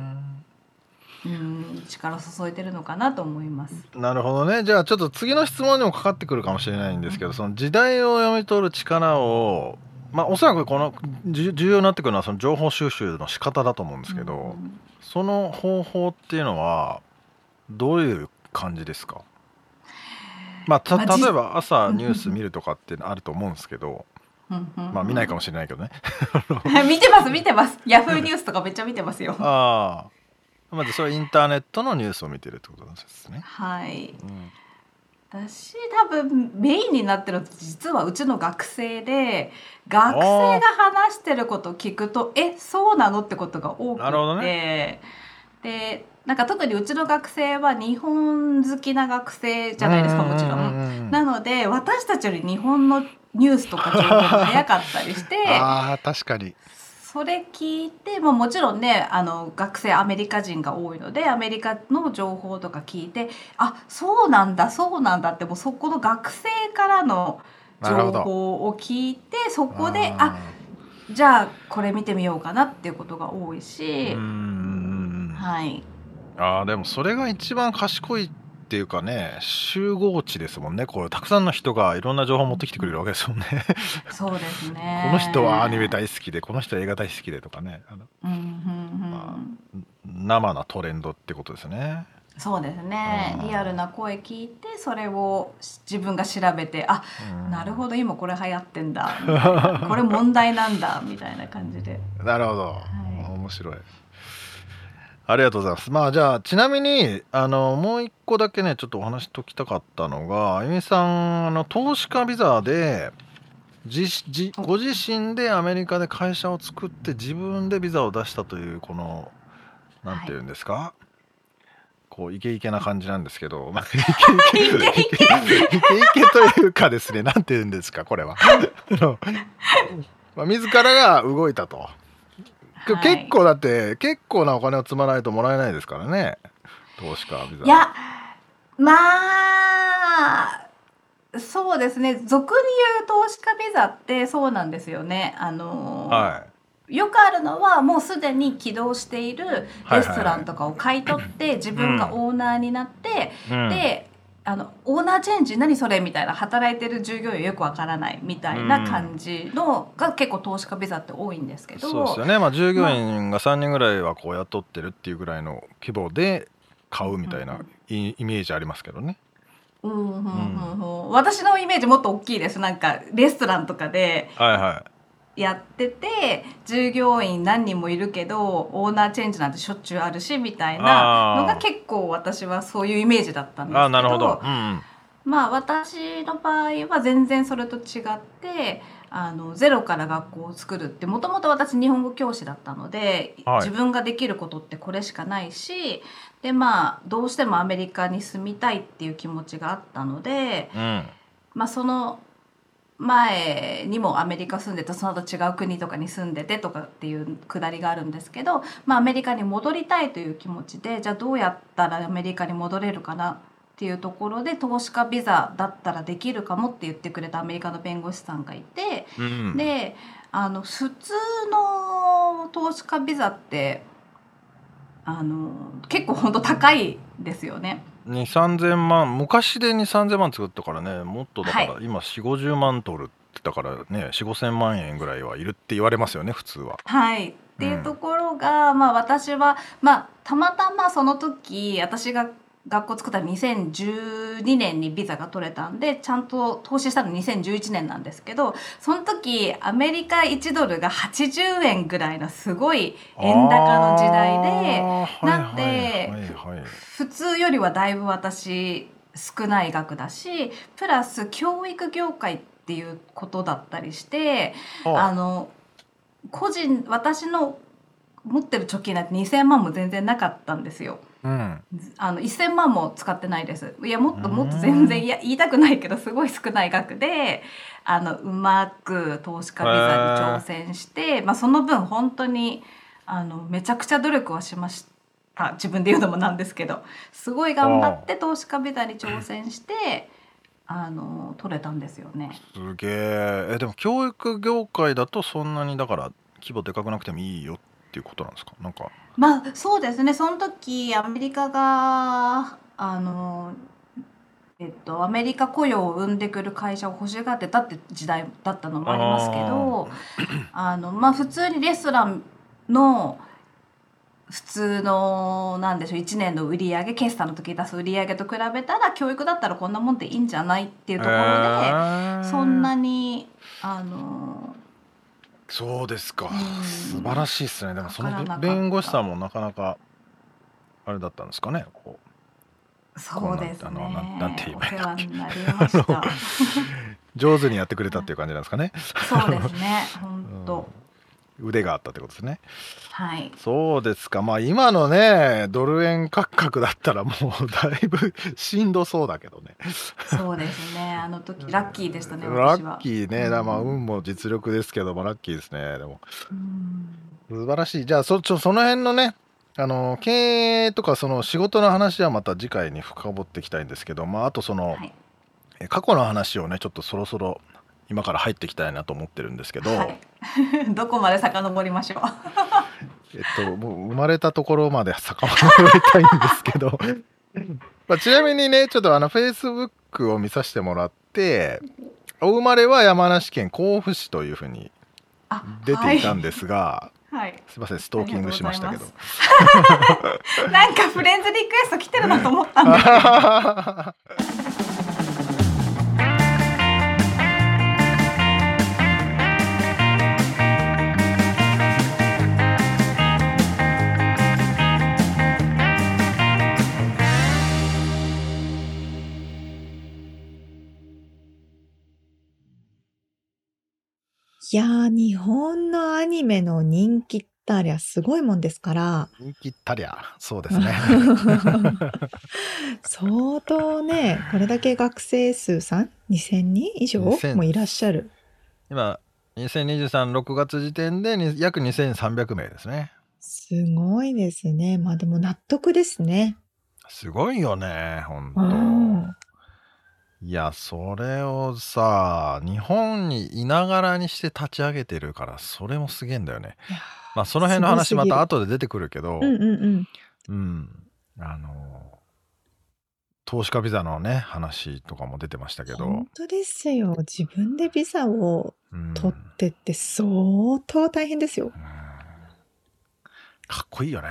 Speaker 3: うん、力注いでるのかなと思います。
Speaker 2: なるほどね。じゃあちょっと次の質問にもかかってくるかもしれないんですけどその時代を読み取る力をまあおそらくこのじ重要になってくるのはその情報収集の仕方だと思うんですけど、
Speaker 3: うん
Speaker 2: その方法っていうのはどういう感じですか？まあ、た例えば朝ニュース見るとかってあると思うんですけど、
Speaker 3: うんうん
Speaker 2: まあ見ないかもしれないけどね。
Speaker 3: 見てます見てます。ヤフーニュースとかめっちゃ見てますよ。
Speaker 2: ああ。まずそれはインターネットのニュースを見てるってことなんですね。
Speaker 3: はい
Speaker 2: うん
Speaker 3: 私多分メインになってるの実はうちの学生で学生が話してることを聞くとえそうなのってことが多くて、
Speaker 2: なるほど
Speaker 3: でなんか特にうちの学生は日本好きな学生じゃないですかもちろ。
Speaker 2: うん
Speaker 3: なので私たちより日本のニュースとか情報が早かったりして <laughs>
Speaker 2: ああ確かに。
Speaker 3: それ聞いて、まあ、もちろんねあの学生アメリカ人が多いのでアメリカの情報とか聞いてあそうなんだそうなんだってもうそこの学生からの情報を聞いてそこであじゃあこれ見てみようかなっていうことが多いし。はい、
Speaker 2: ああでもそれが一番賢いっていうかね集合値ですもんね。こうたくさんの人がいろんな情報を持ってきてくれるわけですもんね。
Speaker 3: そうですね。<laughs>
Speaker 2: この人はアニメ大好きでこの人は映画大好きでとかね。生なトレンドってことですね。
Speaker 3: そうですね。
Speaker 2: うん。
Speaker 3: リアルな声聞いてそれを自分が調べてあなるほど今これ流行ってんだこれ問題なんだみたいな感じで。
Speaker 2: ど <laughs> なるほど、
Speaker 3: い。
Speaker 2: 面白いありがとうございます。まあじゃあちなみにあのもう一個だけねちょっとお話しときたかったのがあゆみさんあの投資家ビザで自自ご自身でアメリカで会社を作って自分でビザを出したというこのなんていうんですか、こうイケイケな感じなんですけど、まあ、イケイケイケイケというかですねなんていうんですかこれは。<laughs> まあ、自らが動いたと、
Speaker 3: はい。
Speaker 2: 結構だって結構なお金を積まないともらえないですからね。投資家ビザ。
Speaker 3: いやまあそうですね。俗に言う投資家ビザってそうなんですよね。あの、
Speaker 2: は
Speaker 3: よくあるのはもうすでに起動している
Speaker 2: はい
Speaker 3: レストランとかを買い取って自分がオーナーになって、であのオーナーチェンジ何それみたいな働いてる従業員よくわからないみたいな感じのが結構投資家ビザって多いんですけど
Speaker 2: そうですよね、まあ、従業員が3人ぐらいはこう雇ってるっていうぐらいの規模で買うみたいなイイメージありますけどね。
Speaker 3: うんうんうん。うん。私のイメージもっと大きいです。なんかレストランとかで
Speaker 2: はいはい
Speaker 3: やってて従業員何人もいるけどオーナーチェンジなんてしょっちゅうあるしみたいなのが結構私はそういうイメージだったんですけど
Speaker 2: あなるほど、うんうん、
Speaker 3: まあ私の場合は全然それと違ってあのゼロから学校を作るってもともと私日本語教師だったので、
Speaker 2: はい。
Speaker 3: 自分ができることってこれしかないしでまあどうしてもアメリカに住みたいっていう気持ちがあったので、
Speaker 2: うん。
Speaker 3: まあ、その前にもアメリカ住んでてその後違う国とかに住んでてとかっていうくだりがあるんですけど、まあ、アメリカに戻りたいという気持ちでじゃあどうやったらアメリカに戻れるかなっていうところで投資家ビザだったらできるかもって言ってくれたアメリカの弁護士さんがいて
Speaker 2: うん、
Speaker 3: であの普通の投資家ビザってあの結構本当高いですよね。
Speaker 2: 2 3 0万昔で2 3 0万作ったからねもっとだから、
Speaker 3: は
Speaker 2: 今4 5 0万取るってだからね4 5 0 0 0万円ぐらいはいるって言われますよね普通は。
Speaker 3: はいっていうところが、まあ私はまあたまたまその時私が学校作った2012年にビザが取れたんでちゃんと投資したの2011年なんですけどその時アメリカ1ドルが80円ぐらいのすごい円高の時代でなんで普通よりはだいぶ私少ない額だしプラス教育業界っていうことだったりして
Speaker 2: はい
Speaker 3: あの個人私の持ってる貯金なんて2,000万も全然なかったんですよ。
Speaker 2: うん
Speaker 3: あの1,000万も使ってないです。いやもっともっと
Speaker 2: うん
Speaker 3: 全然いや言いたくないけどすごい少ない額であのうまく投資家ビザに挑戦して、まあ、その分本当にあのめちゃくちゃ努力はしました自分で言うのもなんですけどすごい頑張って投資家ビザに挑戦してあの取れたんですよね。
Speaker 2: すげええでも教育業界だとそんなにだから規模でかくなくてもいいよっていうことなんですか？なんか。
Speaker 3: まあそうですね。その時アメリカがあのえっとアメリカ雇用を生んでくる会社を欲しがってたって時代だったのもありますけどあのまあ普通にレストランの普通のなんでしょう1年の売り上げ決算の時に出す売り上げと比べたら教育だったらこんなもんでいいんじゃないっていうところで、
Speaker 2: えー。
Speaker 3: そんなにあの
Speaker 2: そうですか、
Speaker 3: うん。
Speaker 2: 素晴らしいですね。でもその弁護士さんもなかなかあれだったんですかね。こ
Speaker 3: そうですね。
Speaker 2: なんなんて言え
Speaker 3: お
Speaker 2: ばいい
Speaker 3: 世話になりました。
Speaker 2: う上手にやってくれたっていう感じなんですかね。
Speaker 3: そうですね。本当、
Speaker 2: 腕があったってことですね。
Speaker 3: はい。
Speaker 2: そうですか。まあ今のねドル円価格だったらもうだいぶしんどそうだけどね。
Speaker 3: そうですね。あの時ラッキーでしたね
Speaker 2: ラッキーね、
Speaker 3: うん。
Speaker 2: だまあ運も実力ですけどもラッキーですね。でも。
Speaker 3: うん。
Speaker 2: 素晴らしい。じゃあそちょその辺のねあの経営とかその仕事の話はまた次回に深掘っていきたいんですけど、まあ、あとその、
Speaker 3: はい。
Speaker 2: え過去の話をねちょっとそろそろ今から入っていきたいなと思ってるんですけど、
Speaker 3: はい、<laughs> どこまで遡りましょう？<laughs>
Speaker 2: えっともう生まれたところまで遡りたいんですけど <laughs> まあちなみにねちょっとあのフェイスブックを見させてもらってお生まれは山梨県甲府市というふうに
Speaker 3: あ
Speaker 2: 出ていたんですが、
Speaker 3: はい、はい、
Speaker 2: すいませんストーキングしましたけど。
Speaker 3: なんかフレンズリクエスト来てるなと思ったんだ
Speaker 1: いやー、日本のアニメの人気ったりゃすごいもんですから、
Speaker 2: 人気ったりゃそうですね。<laughs>
Speaker 1: 相当ね、これだけ学生数さん？2000人以上
Speaker 2: ？2000
Speaker 1: もいらっしゃる。
Speaker 2: 今20236月時点でに約2300名ですね。
Speaker 1: すごいですね。まあでも納得ですね。
Speaker 2: すごいよねほん
Speaker 1: うん。
Speaker 2: といやそれをさ日本にいながらにして立ち上げてるからそれもすげえんだよね。
Speaker 1: いや
Speaker 2: まあその辺の話ますた後で出てくるけど
Speaker 1: うんうんうん。
Speaker 2: うん。あの投資家ビザのね話とかも出てましたけど。
Speaker 1: 本、当ですよ。自分でビザを
Speaker 2: うん。
Speaker 1: 取ってって相当大変ですよ。
Speaker 2: うん。かっこいいよね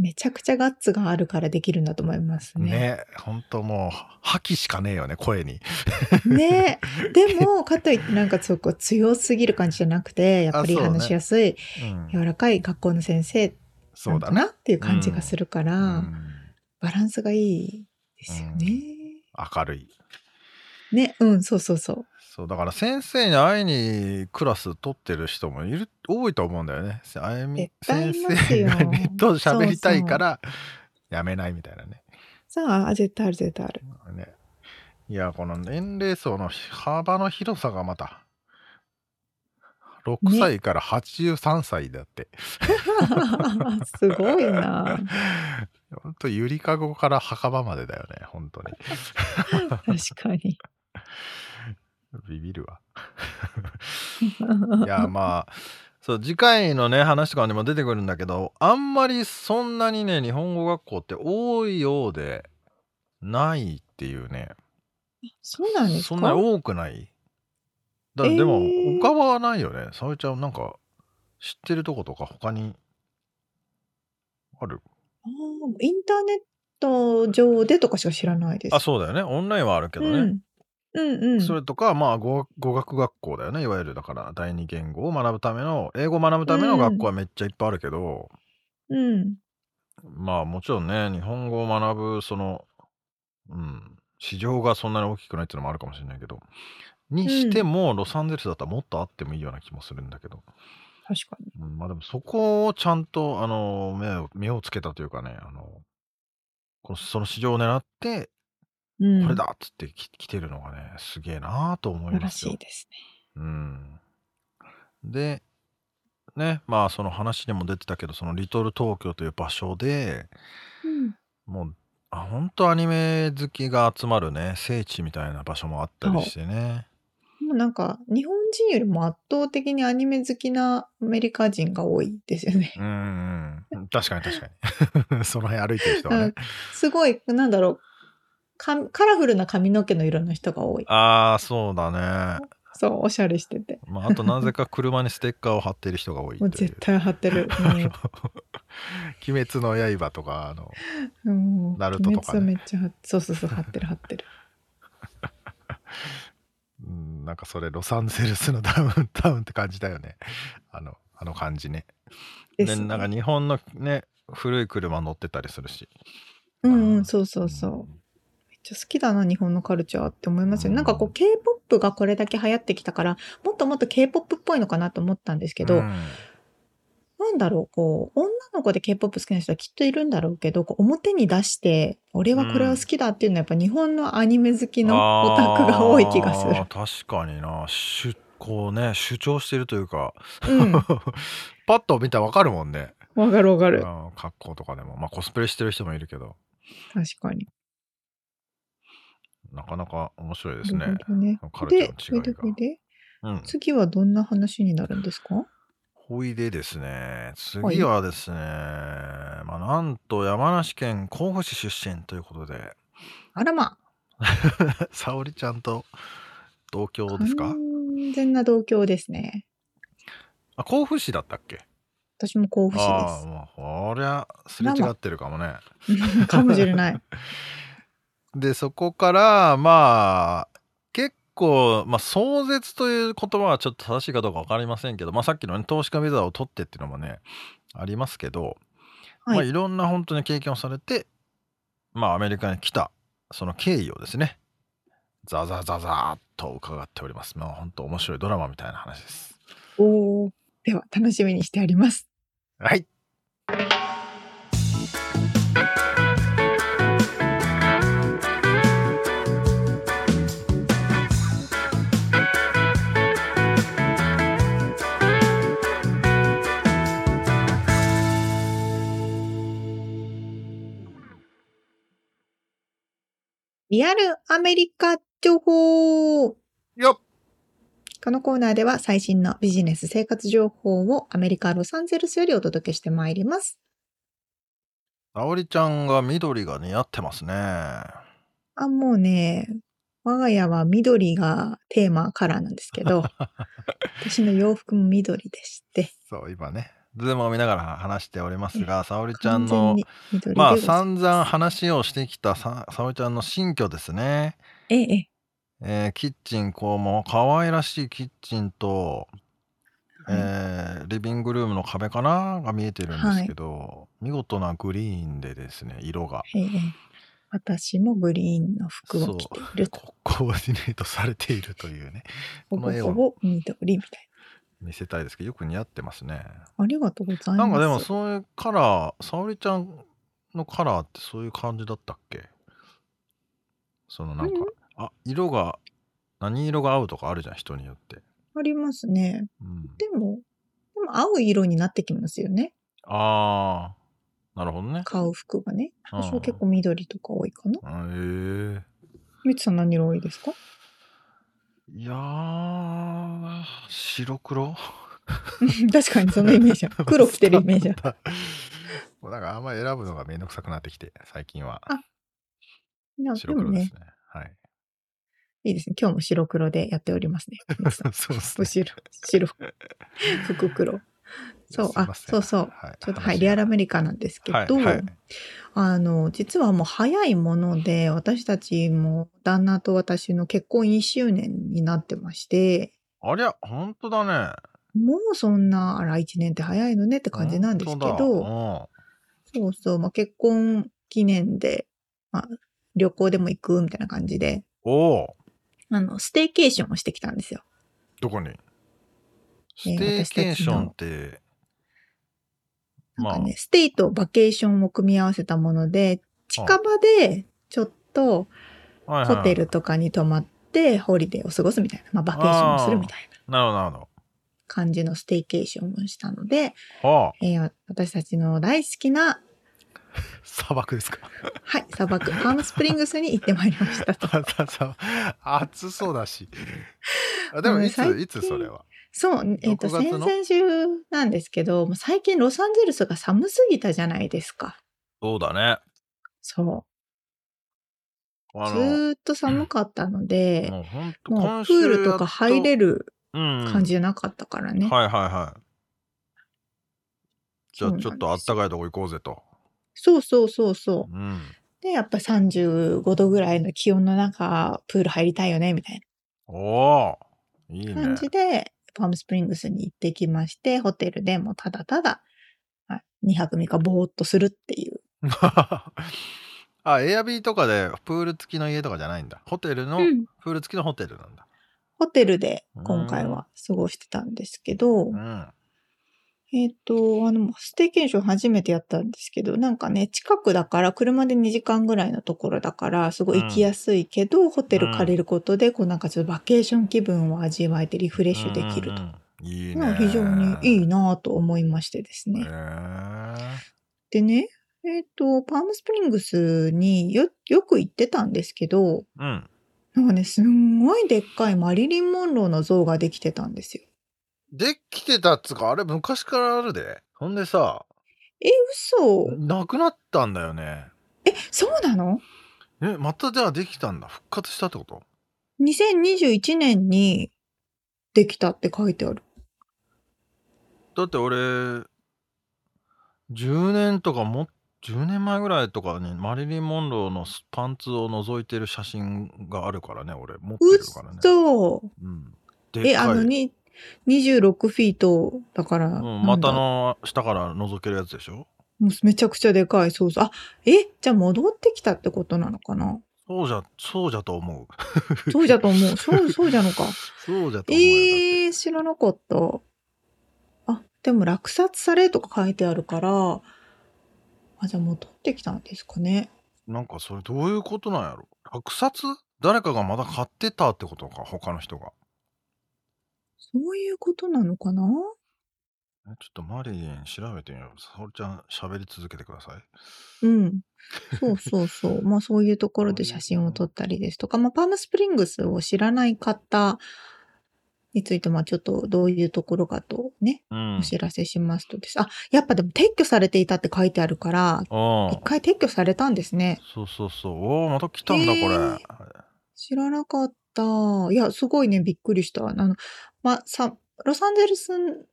Speaker 1: めちゃくちゃガッツがあるからできるんだと思いますね。
Speaker 2: ね本当もう覇気しかねえよね声に。<laughs>
Speaker 1: ね。でも、かといってなんかそこ強すぎる感じじゃなくて、やっぱり話しやすい、
Speaker 2: うん。
Speaker 1: 柔らかい学校の先生
Speaker 2: そうんだね。
Speaker 1: なっていう感じがするから、
Speaker 2: うん。
Speaker 1: バランスがいいですよね。
Speaker 2: 明るい
Speaker 1: ね、うん、そうそうそう。
Speaker 2: そうだから先生に会いにクラス取ってる人もいる多いと思うんだよね。あゆみ先生がネット喋りたいからやめないみたいなね。
Speaker 1: さあ、絶対ある絶対ある。
Speaker 2: ね。いやこの年齢層の幅の広さがまた。6歳から83歳だって、<laughs>
Speaker 1: すごいな。
Speaker 2: ほんとゆりかごから墓場までだよね本当に。
Speaker 1: 確かに。
Speaker 2: ビビるわ。<laughs> いやまあそう次回のね話とかにも出てくるんだけどあんまりそんなにね日本語学校って多いようでないっていうね。
Speaker 1: そうなんですか？
Speaker 2: そんなに多くない？だ、
Speaker 1: えー。
Speaker 2: でも他はないよね。沙織ちゃんなんか知ってるとことか他にある？
Speaker 1: あーインターネット上でとかしか知らないです。
Speaker 2: あそうだよね。オンラインはあるけどね、
Speaker 1: うん、うんうん。
Speaker 2: それとかまあ語語学学校だよねいわゆるだから第二言語を学ぶための英語を学ぶための学校はめっちゃいっぱいあるけど、
Speaker 1: うん。
Speaker 2: まあもちろんね日本語を学ぶそのうん市場がそんなに大きくないっていうのもあるかもしれないけどにしても、ロサンゼルスだったらもっとあってもいいような気もするんだけど、
Speaker 1: 確かに。
Speaker 2: うんまあでもそこをちゃんとあの目を目をつけたというかねあのこのその市場を狙って
Speaker 1: うん。
Speaker 2: これだっつってき来てるのがねすげえなと思い
Speaker 1: 素晴ら
Speaker 2: ますよ
Speaker 1: しい。ですね。
Speaker 2: うん、で、ねまあその話にも出てたけどそのリトル東京という場所で
Speaker 1: うん
Speaker 2: もうあ本当アニメ好きが集まるね聖地みたいな場所もあったりしてね
Speaker 1: もうなんか、日本人よりも圧倒的にアニメ好きなアメリカ人が多いですよね。
Speaker 2: うんうん確かに確かに <laughs> その辺歩いてる人はね
Speaker 1: すごい、なんだろう。かカラフルな髪の毛の色の人が多い。
Speaker 2: ああそうだね
Speaker 1: そう、おしゃれしてて。
Speaker 2: まあ、あとなぜか車にステッカーを貼ってる人が多い
Speaker 1: もう絶対貼ってる。<laughs>
Speaker 2: 鬼滅の刃とかあの
Speaker 1: うん。うん
Speaker 2: ナルトとかね
Speaker 1: 鬼滅はめっちゃ貼っそうそうそう、貼ってる貼ってる。
Speaker 2: うんなんかそれロサンゼルスのダウンタウンって感じだよねあのあの感じね
Speaker 1: で
Speaker 2: ですなんか日本のね古い車乗ってたりするし
Speaker 1: うんうん、そうそうそう。ちゃ好きだな、日本のカルチャーって思いますよ。なんかこう、K-POP がこれだけ流行ってきたから、もっともっと K-POP っぽいのかなと思ったんですけど、
Speaker 2: うん。
Speaker 1: なんだろう、こう、女の子で K-POP 好きな人はきっといるんだろう。けど、こう表に出して、俺はこれは好きだっていうのはやっぱ日本のアニメ好きのオタクが多い気がする。
Speaker 2: 確かにな。主こうね主張してるというか。
Speaker 1: うん。<laughs>
Speaker 2: パッと見たらわかるもんね、
Speaker 1: わかるわかる。
Speaker 2: うん。格好とかでも。まあコスプレしてる人もいるけど。
Speaker 1: 確かに。
Speaker 2: なかなか面白いですね
Speaker 1: ねで、それで、それで、
Speaker 2: うん
Speaker 1: 次はどんな話になるんですか
Speaker 2: ほいでですね次はですね、まあなんと山梨県甲府市出身ということで
Speaker 1: あらま
Speaker 2: 沙織ちゃんと同郷
Speaker 1: あ、
Speaker 2: ですか
Speaker 1: 完全な同郷ですね。
Speaker 2: あ甲府市だったっけ
Speaker 1: 私も甲府市
Speaker 2: ああもうこりゃすれ違ってるかもね
Speaker 1: です。かもしれない。
Speaker 2: でそこからまあ結構、まあ、壮絶という言葉はちょっと正しいかどうか分かりませんけど、まあ、さっきの、ね、投資家ビザを取ってっていうのもねありますけど、
Speaker 1: はい
Speaker 2: まあ、いろんな本当に経験をされて、まあ、アメリカに来たその経緯をですねザザザザーっと伺っております。まあ本当面白いドラマみたいな話です。
Speaker 1: おーでは、楽しみにしてあります。
Speaker 2: はい。
Speaker 1: リアルアメリカ情報
Speaker 2: よっ
Speaker 1: このコーナーでは最新のビジネス生活情報をアメリカ・ロサンゼルスよりお届けしてまいります。
Speaker 2: 沙織ちゃんが緑が似合ってますね。
Speaker 1: あ、もうね、我が家は緑がテーマカラーなんですけど、<laughs> 私の洋服も緑でして、
Speaker 2: そう、今ね、ズームを見ながら話しておりますが、沙織ちゃんのまあ散々話をしてきたさ沙織ちゃんの新居ですね。
Speaker 1: ええ、ええ。
Speaker 2: えーキッチンこうも可愛らしいキッチンと、えーリビングルームの壁かなが見えてるんですけど、見事なグリーンでですね色が。
Speaker 1: ええ私もグリーンの服を着ていると。
Speaker 2: こコーディネートされているというね。
Speaker 1: ほぼほぼ緑みたい
Speaker 2: 見せたいですけどよく似合ってますね。
Speaker 1: な。ありがとうございます。
Speaker 2: なんかでもそういうカラー沙織ちゃんのカラーってそういう感じだったっけ？そのなんか、
Speaker 1: うん
Speaker 2: あ色が何色が合うとかあるじゃん人によって。
Speaker 1: ありますね。
Speaker 2: うん、
Speaker 1: でも、でも青い色になってきますよね。
Speaker 2: ああなるほどね。
Speaker 1: 買う服がね。
Speaker 2: うん
Speaker 1: 私は結構緑とか多いかな。
Speaker 2: あへえ
Speaker 1: みつさん何色多いですか？
Speaker 2: いやー白黒？<laughs>
Speaker 1: 確かにそのイメージある黒着てるイメージある。<laughs>
Speaker 2: もうなんかあんまり選ぶのがめんどくさくなってきて最近は
Speaker 1: あな
Speaker 2: 白黒です、ね。はい。
Speaker 1: いいですね。今日も白黒でやっておりますね。<laughs>
Speaker 2: そうですね。
Speaker 1: 後ろ、白、服黒。そう、あそうそう。
Speaker 2: はい。
Speaker 1: ちょっとはい、リアルアメリカなんですけど、
Speaker 2: はいはい。
Speaker 1: あの、実はもう早いもので、私たちも旦那と私の結婚1周年になってまして、
Speaker 2: ありゃ本当だね。
Speaker 1: もうそんな、あら、1年って早いのねって感じなんですけ
Speaker 2: 本
Speaker 1: ど、
Speaker 2: 当
Speaker 1: そうそう、まあ、結婚記念で、まあ、旅行でも行くみたいな感じで、
Speaker 2: おお。
Speaker 1: あの、ステーケーションをしてきたんですよ。
Speaker 2: どこに？ス
Speaker 1: えー
Speaker 2: テーケーションって、まあ
Speaker 1: なんかね、ステイとバケーションを組み合わせたもので、近場でちょっとホテルとかに泊まってホリデーを過ごすみたいな、まあバケーションをするみたいな。
Speaker 2: なるほどなるほど。
Speaker 1: 感じのステイケーションをしたので、
Speaker 2: はあ。
Speaker 1: えー私たちの大好きな、<laughs>
Speaker 2: 砂漠ですか？
Speaker 1: はい、砂漠、パームスプリングスに行ってまいりましたと。<laughs>
Speaker 2: 暑そうだし。あでもいついつそれは？
Speaker 1: そう、えっ、と、
Speaker 2: 6月の先
Speaker 1: 々週なんですけど、もう最近ロサンゼルスが寒すぎたじゃないですか。
Speaker 2: そうだね。
Speaker 1: そう。ず
Speaker 2: あの
Speaker 1: ーっと寒かったので、
Speaker 2: もう本当
Speaker 1: もうプールとか入れる感
Speaker 2: 感
Speaker 1: じじゃなかったからね。
Speaker 2: はいはいはい。じゃあちょっとあったかいとこ行こうぜと。
Speaker 1: そうそうそうそう。
Speaker 2: うん。
Speaker 1: で、やっぱ35度ぐらいの気温の中、プール入りたいよね、みたい
Speaker 2: おおいいね。
Speaker 1: な感じで、パームスプリングスに行ってきまして、ホテルでもうただただ、2泊3日ぼーっとするっていう。<laughs>
Speaker 2: あエアビーとかでプール付きの家とかじゃないんだ。ホテルの、
Speaker 1: うん。
Speaker 2: プール付きのホテルなんだ。
Speaker 1: ホテルで今回は過ごしてたんですけど、
Speaker 2: うん
Speaker 1: えっ、と、あの、ステーキンション初めてやったんですけど、なんかね、近くだから、車で2時間ぐらいのところだから、すごい行きやすいけど、ホテル借りることで、こうなんかちょっとバケーション気分を味わえてリフレッシュできると。
Speaker 2: うんうんうんいい
Speaker 1: まあ
Speaker 2: ね
Speaker 1: 非常にいいなぁと思いましてですね。でね、えっ、と、パームスプリングスによ、よく行ってたんですけど、
Speaker 2: うん
Speaker 1: なんかね、すんごいでっかいマリリン・モンローの像ができてたんですよ。
Speaker 2: できてたっつうかあれ昔からあるで。ほんでさ
Speaker 1: え、嘘。
Speaker 2: なくなったんだよね。
Speaker 1: え、そうなの？
Speaker 2: えまたじゃあできたんだ。復活したってこと
Speaker 1: ?2021 年にできたって書いてある。
Speaker 2: だって俺10年とかも10年前ぐらいとかにマリリン・モンローのパンツを覗いてる写真があるからね俺。持ってるからね。
Speaker 1: そ
Speaker 2: うん。で
Speaker 1: え、あのに、26フィートだから、
Speaker 2: うん、股の下から覗けるやつでしょ？
Speaker 1: もうめちゃくちゃでかい、そうそう。あ、え、じゃあ戻ってきたってことなのかな？
Speaker 2: そうじゃそうじゃと思う <laughs>
Speaker 1: そうじゃと思う。そう、そうじゃのか。<laughs>
Speaker 2: そうじゃと思う
Speaker 1: えー、知らなかった。あ、でも落札されとか書いてあるから、あ、じゃあ戻ってきたんですかね。
Speaker 2: なんかそれどういうことなんやろ？落札？誰かがまだ買ってたってことか他の人が
Speaker 1: そういうことなのかな？
Speaker 2: えちょっとマリリン調べてみよう沙織ちゃん喋り続けてください
Speaker 1: うん。<laughs> そうそうそう。まあそういうところで写真を撮ったりですとか、まあパームスプリングスを知らない方について、まあちょっとどういうところかとね、
Speaker 2: うん
Speaker 1: お知らせしますとです。あ、やっぱでも撤去されていたって書いてあるから、一回撤去されたんですね。
Speaker 2: そうそうそうおおまた来たんだこれ、
Speaker 1: えー知らなかった。いや、すごいね、びっくりした。あの、まあ、さ、ロサンゼルス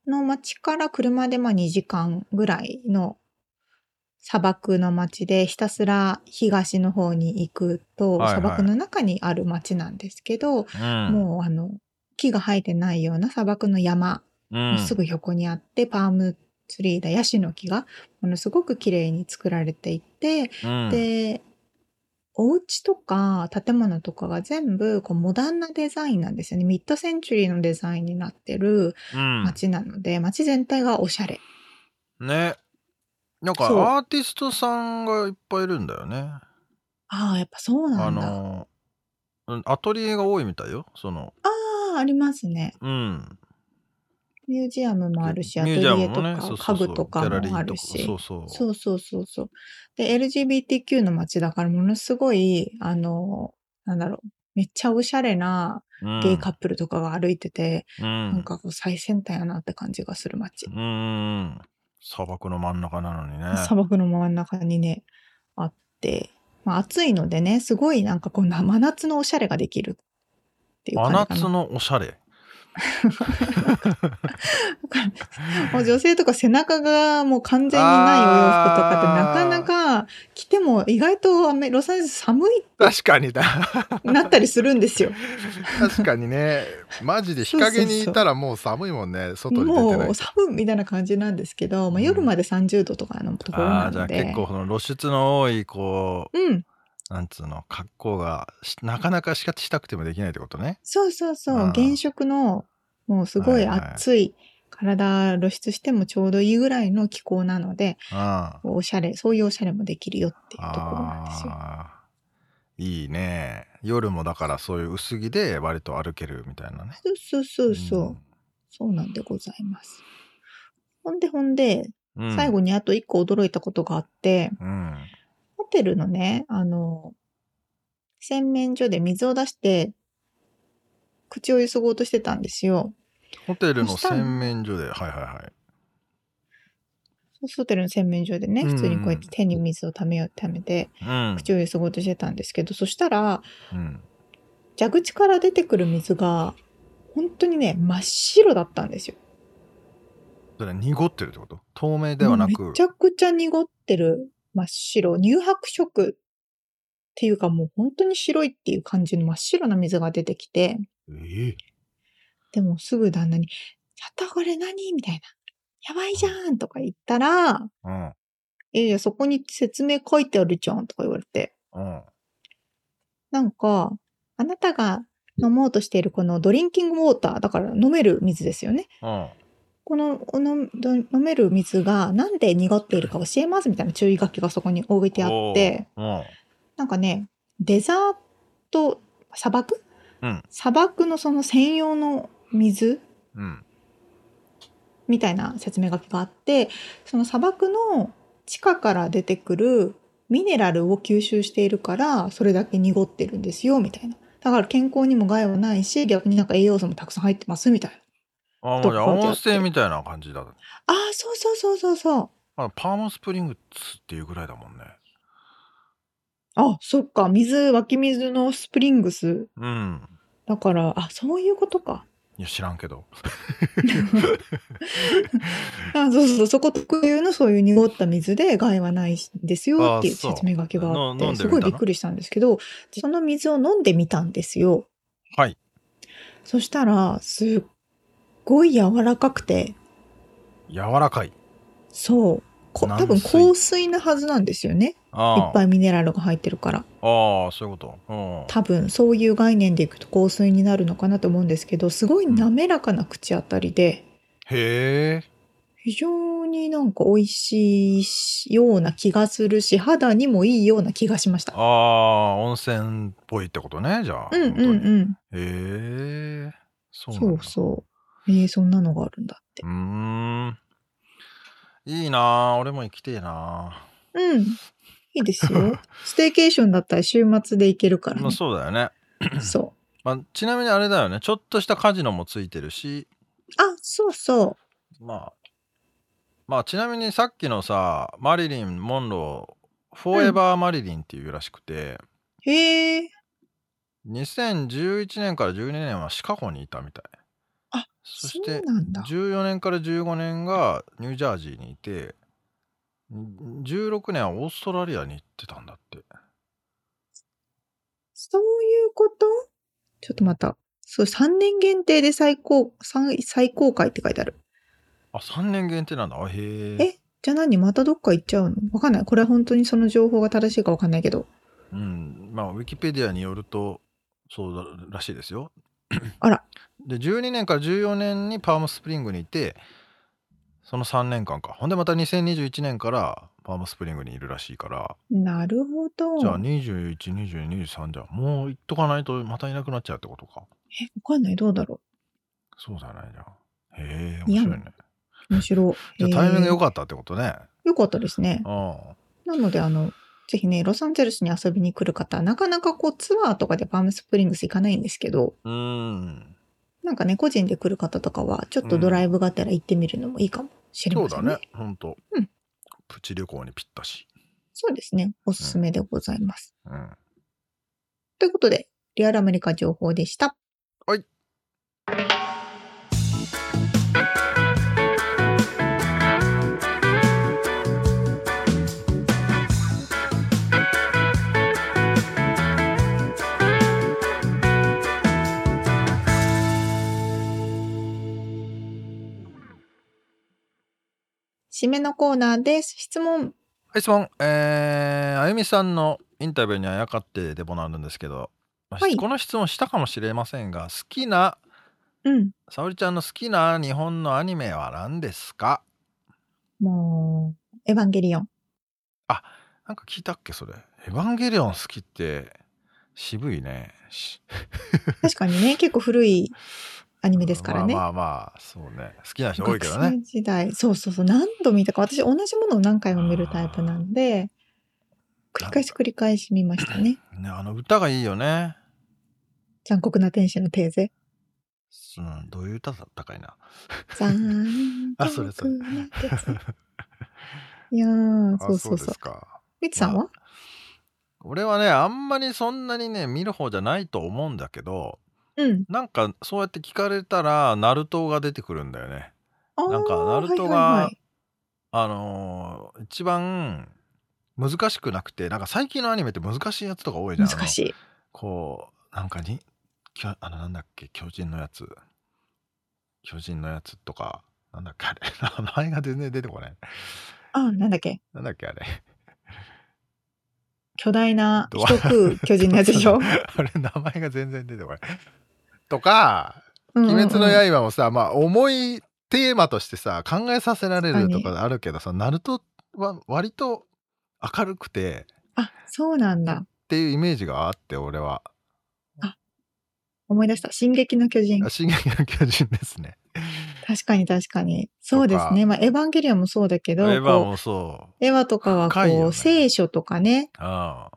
Speaker 1: の街から車でまあ2時間ぐらいの砂漠の街でひたすら東の方に行くと、
Speaker 2: はいはい。
Speaker 1: 砂漠の中にある街なんですけど、
Speaker 2: うん。
Speaker 1: もうあの、木が生えてないような砂漠の山すぐ横にあって、パームツリーだヤシの木がものすごく綺麗に作られていて、
Speaker 2: うん。
Speaker 1: で、お家とか建物とかが全部こうモダンなデザインなんですよね。ミッドセンチュリーのデザインになってる
Speaker 2: うん
Speaker 1: 街なので、街全体がおしゃれ。
Speaker 2: ねなんかアーティストさんがいっぱいいるんだよね
Speaker 1: ああ、やっぱそうな
Speaker 2: あ
Speaker 1: んだ。あ
Speaker 2: のうんアトリエが多いみたいよその
Speaker 1: あー、ありますね。
Speaker 2: うん
Speaker 1: ミュージアムもあるし、アトリエとか
Speaker 2: そうそうそう
Speaker 1: 家具とかもあるし。
Speaker 2: そうそう
Speaker 1: そうそうそうそう。で、LGBTQ の街だからものすごい、あの、なんだろう、めっちゃおしゃれな
Speaker 2: うん。
Speaker 1: ゲイカップルとかが歩いてて、
Speaker 2: うん。
Speaker 1: なんかこう最先端やなって感じがする街。
Speaker 2: うん砂漠の真ん中なのにね。
Speaker 1: 砂漠の真ん中にね、あって、まあ暑いのでね、すごいなんかこんな真夏のおしゃれができるっていう
Speaker 2: 真
Speaker 1: 感じかな。
Speaker 2: 夏のおしゃれ <laughs>
Speaker 1: もう女性とか背中がもう完全にないお洋服とかってなかなか着ても意外とアメロサンゼルス寒いっ
Speaker 2: 確かにだ
Speaker 1: てなったりするんですよ。
Speaker 2: 確かにねマジで日陰にいたらもう寒いもんね外に出てない
Speaker 1: もう寒いみたいな感じなんですけど、まあ、夜まで30度とかのところ
Speaker 2: ああじゃあ
Speaker 1: なので。
Speaker 2: 結構その露出の多いこう
Speaker 1: うん。
Speaker 2: なんつうの格好がしなかなかしかしたくてもできないってことね
Speaker 1: そうそうそう。
Speaker 2: あー
Speaker 1: 原色の、もうすごい暑い、体露出してもちょうどいいぐらいの気候なので、
Speaker 2: あ
Speaker 1: おしゃれ、そういうおしゃれもできるよっていうところなんですよ。
Speaker 2: いいね夜もだからそういう薄着で割と歩けるみたいなね
Speaker 1: そうそうそうそう。そうなんでございます。ほんでほんで、
Speaker 2: うん
Speaker 1: 最後にあと一個驚いたことがあって、
Speaker 2: うん。
Speaker 1: ホテルのね、あの、洗面所で水を出して、口をゆすごうとしてたんですよ。
Speaker 2: ホテルの洗面所で、はいはいはい。
Speaker 1: ホテルの洗面所でね、
Speaker 2: うん
Speaker 1: 普通にこうやって手に水をためよう、ためて、
Speaker 2: うん。
Speaker 1: 口をゆすごうとしてたんですけど、そしたら、
Speaker 2: うん。
Speaker 1: 蛇口から出てくる水が、本当にね、真っ白だったんですよ。
Speaker 2: それ濁ってるってこと？透明ではなく？
Speaker 1: めちゃくちゃ濁ってる真っ白。乳白色っていうかもう本当に白いっていう感じの真っ白な水が出てきて、
Speaker 2: ええ
Speaker 1: でもすぐ旦那に、ちょっとこれ何？みたいな。やばいじゃんとか言ったら、
Speaker 2: うん。
Speaker 1: え、いや、そこに説明書いてあるじゃんとか言われて。
Speaker 2: うん。
Speaker 1: なんか、あなたが飲もうとしているこのドリンキングウォーター、だから飲める水ですよね。
Speaker 2: うん。
Speaker 1: この飲める水がなんで濁っているか教えますみたいな注意書きがそこに置いてあって、
Speaker 2: おー。
Speaker 1: なんかね、デザート、砂漠？
Speaker 2: うん。
Speaker 1: 砂漠のその専用の水？
Speaker 2: うん。うん。
Speaker 1: みたいな説明書きがあって、その砂漠の地下から出てくるミネラルを吸収しているから、それだけ濁ってるんですよ、みたいな。だから健康にも害はないし、逆になんか栄養素もたくさん入ってます、みたいな。
Speaker 2: あ、もうじゃあ温泉みたいな感じだ。
Speaker 1: ああ、そうそうそうそうそう。
Speaker 2: あパームスプリングスっていうぐらいだもんね。
Speaker 1: あ、そっか。水、湧き水のスプリングス。
Speaker 2: うん。
Speaker 1: だから、あ、そういうことか。
Speaker 2: いや、知らんけど。<laughs>
Speaker 1: あそうそう、そこ特有のそういう濁った水で害はないですよっていう説明書きがあって、すごいびっくりしたんですけど、その水を飲んでみたんですよ。
Speaker 2: はい。
Speaker 1: そしたら、すっごい柔らかくて、
Speaker 2: 柔らかい。
Speaker 1: そう。こ多分
Speaker 2: 軟水
Speaker 1: 香水なはずなんですよね。い
Speaker 2: あ
Speaker 1: っぱいミネラルが入ってるから。
Speaker 2: あ。ああ、そういうこと。うん。
Speaker 1: 多分そういう概念でいくと香水になるのかなと思うんですけど、すごい滑らかな口当たりで、
Speaker 2: へえ。
Speaker 1: 非常になんか美味しいような気がするし、肌にもいいような気がしました。
Speaker 2: ああ、温泉っぽいってことね、じゃあ。
Speaker 1: うんうん
Speaker 2: 本当に
Speaker 1: うん。
Speaker 2: へえ。そうなんだ
Speaker 1: そうそう。えー、そんなのがあるんだって
Speaker 2: う。ーん。いいなあ俺も行きてえな
Speaker 1: うん。いいですよ。<laughs> ステーケーションだったら週末で行けるから
Speaker 2: まあ
Speaker 1: ね。
Speaker 2: そうだよね。<clears throat>
Speaker 1: そう。
Speaker 2: まあ、ちなみにあれだよね。ちょっとしたカジノもついてるし、
Speaker 1: あ、そうそ
Speaker 2: まあ、まあちなみにさっきのさ、マリリン・モンロー、フォーエバー・マリリンっていうらしくて、
Speaker 1: う。へえ。
Speaker 2: 2011年から12年はシカゴにいたみたい。
Speaker 1: あ
Speaker 2: そして
Speaker 1: そうなんだ
Speaker 2: 14年から15年がニュージャージーにいて、16年はオーストラリアに行ってたんだって。
Speaker 1: そういうこと？ちょっとまた。そう、3年限定で最高、最最高回って書いてある。
Speaker 2: あ、3年限定なんだ。あへえ。
Speaker 1: えじゃあ何？またどっか行っちゃうの？わかんない。これは本当にその情報が正しいかわかんないけど。
Speaker 2: うん。まあ、ウィキペディアによると、そうだらしいですよ。<clears throat>
Speaker 1: あら。
Speaker 2: で、12年から14年にパームスプリングにいて、その3年間か。ほんでまた2021年からパームスプリングにいるらしいから、
Speaker 1: なるほど。
Speaker 2: じゃあ21、22、23じゃもう行っとかないとまたいなくなっちゃうってことか。
Speaker 1: え、わかんない。どうだろ
Speaker 2: そうだね、じゃあ。へえ、面白いね。
Speaker 1: う。むしろ。
Speaker 2: じゃあタイミング良
Speaker 1: か
Speaker 2: かったってことね。
Speaker 1: よかったですね。
Speaker 2: うん。
Speaker 1: なので、あの、ぜひね、ロサンゼルスに遊びに来る方、なかなかこうツアーとかでパームスプリングス行かないんですけど、
Speaker 2: うーん。
Speaker 1: なんかね、個人で来る方とかは、ちょっとドライブがてら行ってみるのもいいかもしれませんね。
Speaker 2: そうだね、ほんと。
Speaker 1: うん
Speaker 2: プチ旅行にぴったし。
Speaker 1: そうですね。おすすめでございます。
Speaker 2: うん。
Speaker 1: ということで、リアルアメリカ情報でした。締めのコーナーです。質問。
Speaker 2: はい、質問。えー、あゆみさんのインタビューにあやかってでもなるんですけど、まあ
Speaker 1: はい
Speaker 2: この質問したかもしれませんが、好きな、
Speaker 1: うん。
Speaker 2: 沙織ちゃんの好きな日本のアニメは何ですか？
Speaker 1: もう、エヴァンゲリオン。
Speaker 2: なんか聞いたっけそれ。エヴァンゲリオン好きって渋いね。し <laughs>
Speaker 1: 確かにね、結構古いアニメですからね。
Speaker 2: まあまあまあ、そうね。好きな人多いけどね。
Speaker 1: 学生時代、そうそうそう、何度見たか、私同じものを何回も見るタイプなんで、繰り返し繰り返し見ましたね。
Speaker 2: ね、あの歌がいいよね。
Speaker 1: 残酷な天使のテーゼ。
Speaker 2: うん、どういう歌だったかいな。
Speaker 1: 残酷なテーゼ。いやそうそうそう。みつさんは、
Speaker 2: 俺はね、あんまりそんなにね、見る方じゃないと思うんだけど、
Speaker 1: うん。
Speaker 2: なんかそうやって聞かれたら、ナルトが出てくるんだよね。なんかナルトが
Speaker 1: はいはいはい。
Speaker 2: あのー一番難しくなくて、なんか最近のアニメって難しいやつとか多いじゃん。
Speaker 1: 難しい。
Speaker 2: こうなんかにきょあのなんだっけ巨人のやつ。巨人のやつとかなんだっけ <laughs> <laughs> あれ。名前が全然出てこない。
Speaker 1: あ、なんだっけ？
Speaker 2: なんだっけあれ。
Speaker 1: 巨大な
Speaker 2: ドア
Speaker 1: 人食う巨人のやつでしょ？
Speaker 2: あれ名前が全然出てこないとか「
Speaker 1: うんうんうん
Speaker 2: 鬼滅の刃」もさまあ重いテーマとしてさ考えさせられるとかあるけどさナルトは割と明るくて
Speaker 1: あ、そうなんだ。
Speaker 2: っていうイメージがあって俺は
Speaker 1: 思い出した。進撃の巨人
Speaker 2: あ。進撃の巨人ですね
Speaker 1: 確かに確かに。そうですね。まあ、エヴァンゲリオンもそうだけ
Speaker 2: エ
Speaker 1: ど、
Speaker 2: ヴァもそう
Speaker 1: エヴァとかはこう、
Speaker 2: ね
Speaker 1: 聖書とかね、
Speaker 2: あ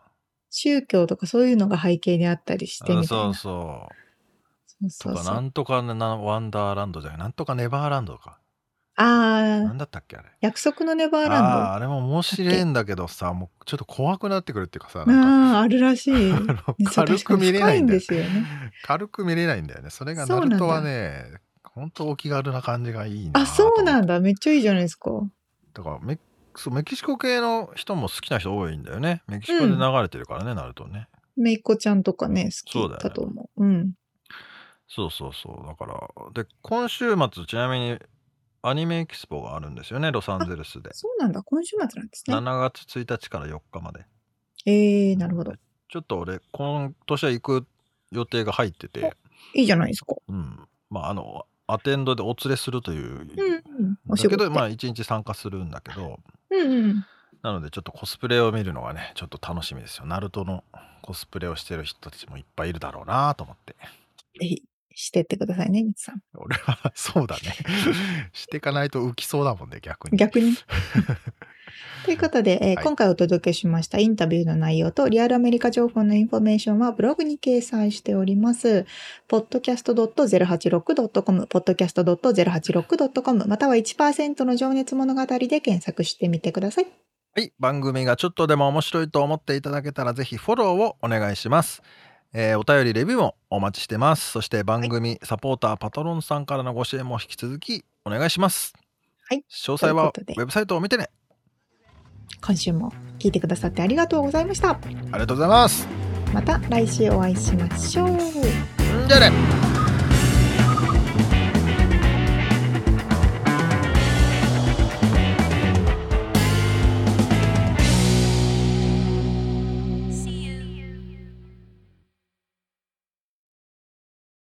Speaker 1: 宗教とかそういうのが背景にあったりしてみたいな。
Speaker 2: あそうそう
Speaker 1: そう
Speaker 2: とかなんとかねなワンダーランドじゃない？なんとかネバーランドか。
Speaker 1: ああ、
Speaker 2: なんだったっけあれ？
Speaker 1: 約束のネバー
Speaker 2: あ
Speaker 1: ラン
Speaker 2: あーあれも面白いんだけどさもうちょっと怖くなってくるっていうかさ
Speaker 1: ド。
Speaker 2: なんか。
Speaker 1: ああ、あるらしい。<laughs>
Speaker 2: 軽く見れないんだよ
Speaker 1: ね。
Speaker 2: 軽く見れないんだよね。それがナルトはね本当お気軽な感じがいいな
Speaker 1: あ、そうなん
Speaker 2: だ。
Speaker 1: だ。めっちゃいいじゃないですか。
Speaker 2: だからメそうメキシコ系の人も好きな人多いんだよね。メキシコで流れてるからね、ナルトね。
Speaker 1: めいっ子ちゃんとかね、好き
Speaker 2: だ
Speaker 1: と思う。うん。
Speaker 2: そうそうそうだからで今週末ちなみにアニメエキスポがあるんですよねロサンゼルスで
Speaker 1: そうなんだ。今週末なんですね。
Speaker 2: 7月1日から4日まで
Speaker 1: ええー、なるほど。
Speaker 2: ちょっと俺今年は行く予定が入ってて
Speaker 1: いいじゃないですか。
Speaker 2: うんまああのアテンドでお連れするという、
Speaker 1: うん、うん。お
Speaker 2: だ
Speaker 1: 仕事で。
Speaker 2: けどまあ一日参加するんだけど
Speaker 1: うんうん。
Speaker 2: なのでちょっとコスプレを見るのがねちょっと楽しみですよナルトのコスプレをしてる人たちもいっぱいいるだろうなと思って
Speaker 1: ぜひ、してってくださいね、みつさん。
Speaker 2: 俺はそうだね <laughs> していかないと浮きそうだもんね逆に
Speaker 1: 逆に。<laughs> ということで、えー
Speaker 2: はい
Speaker 1: 今回お届けしましたインタビューの内容とリアルアメリカ情報のインフォメーションはブログに掲載しております。podcast.086.com、podcast.086.com、または1%の情熱物語で検索してみてください。
Speaker 2: はい。番組がちょっとでも面白いと思っていただけたらぜひフォローをお願いします。えーお便りレビューもお待ちしてます。そして番組サポーターパトロンさんからのご支援も引き続きお願いします。
Speaker 1: はい。
Speaker 2: 詳細はウェブサイトを見てね。
Speaker 1: 今週も聞いてくださってありがとうございました。
Speaker 2: ありがとうございます。
Speaker 1: また来週お会いしましょう。
Speaker 2: じゃあね。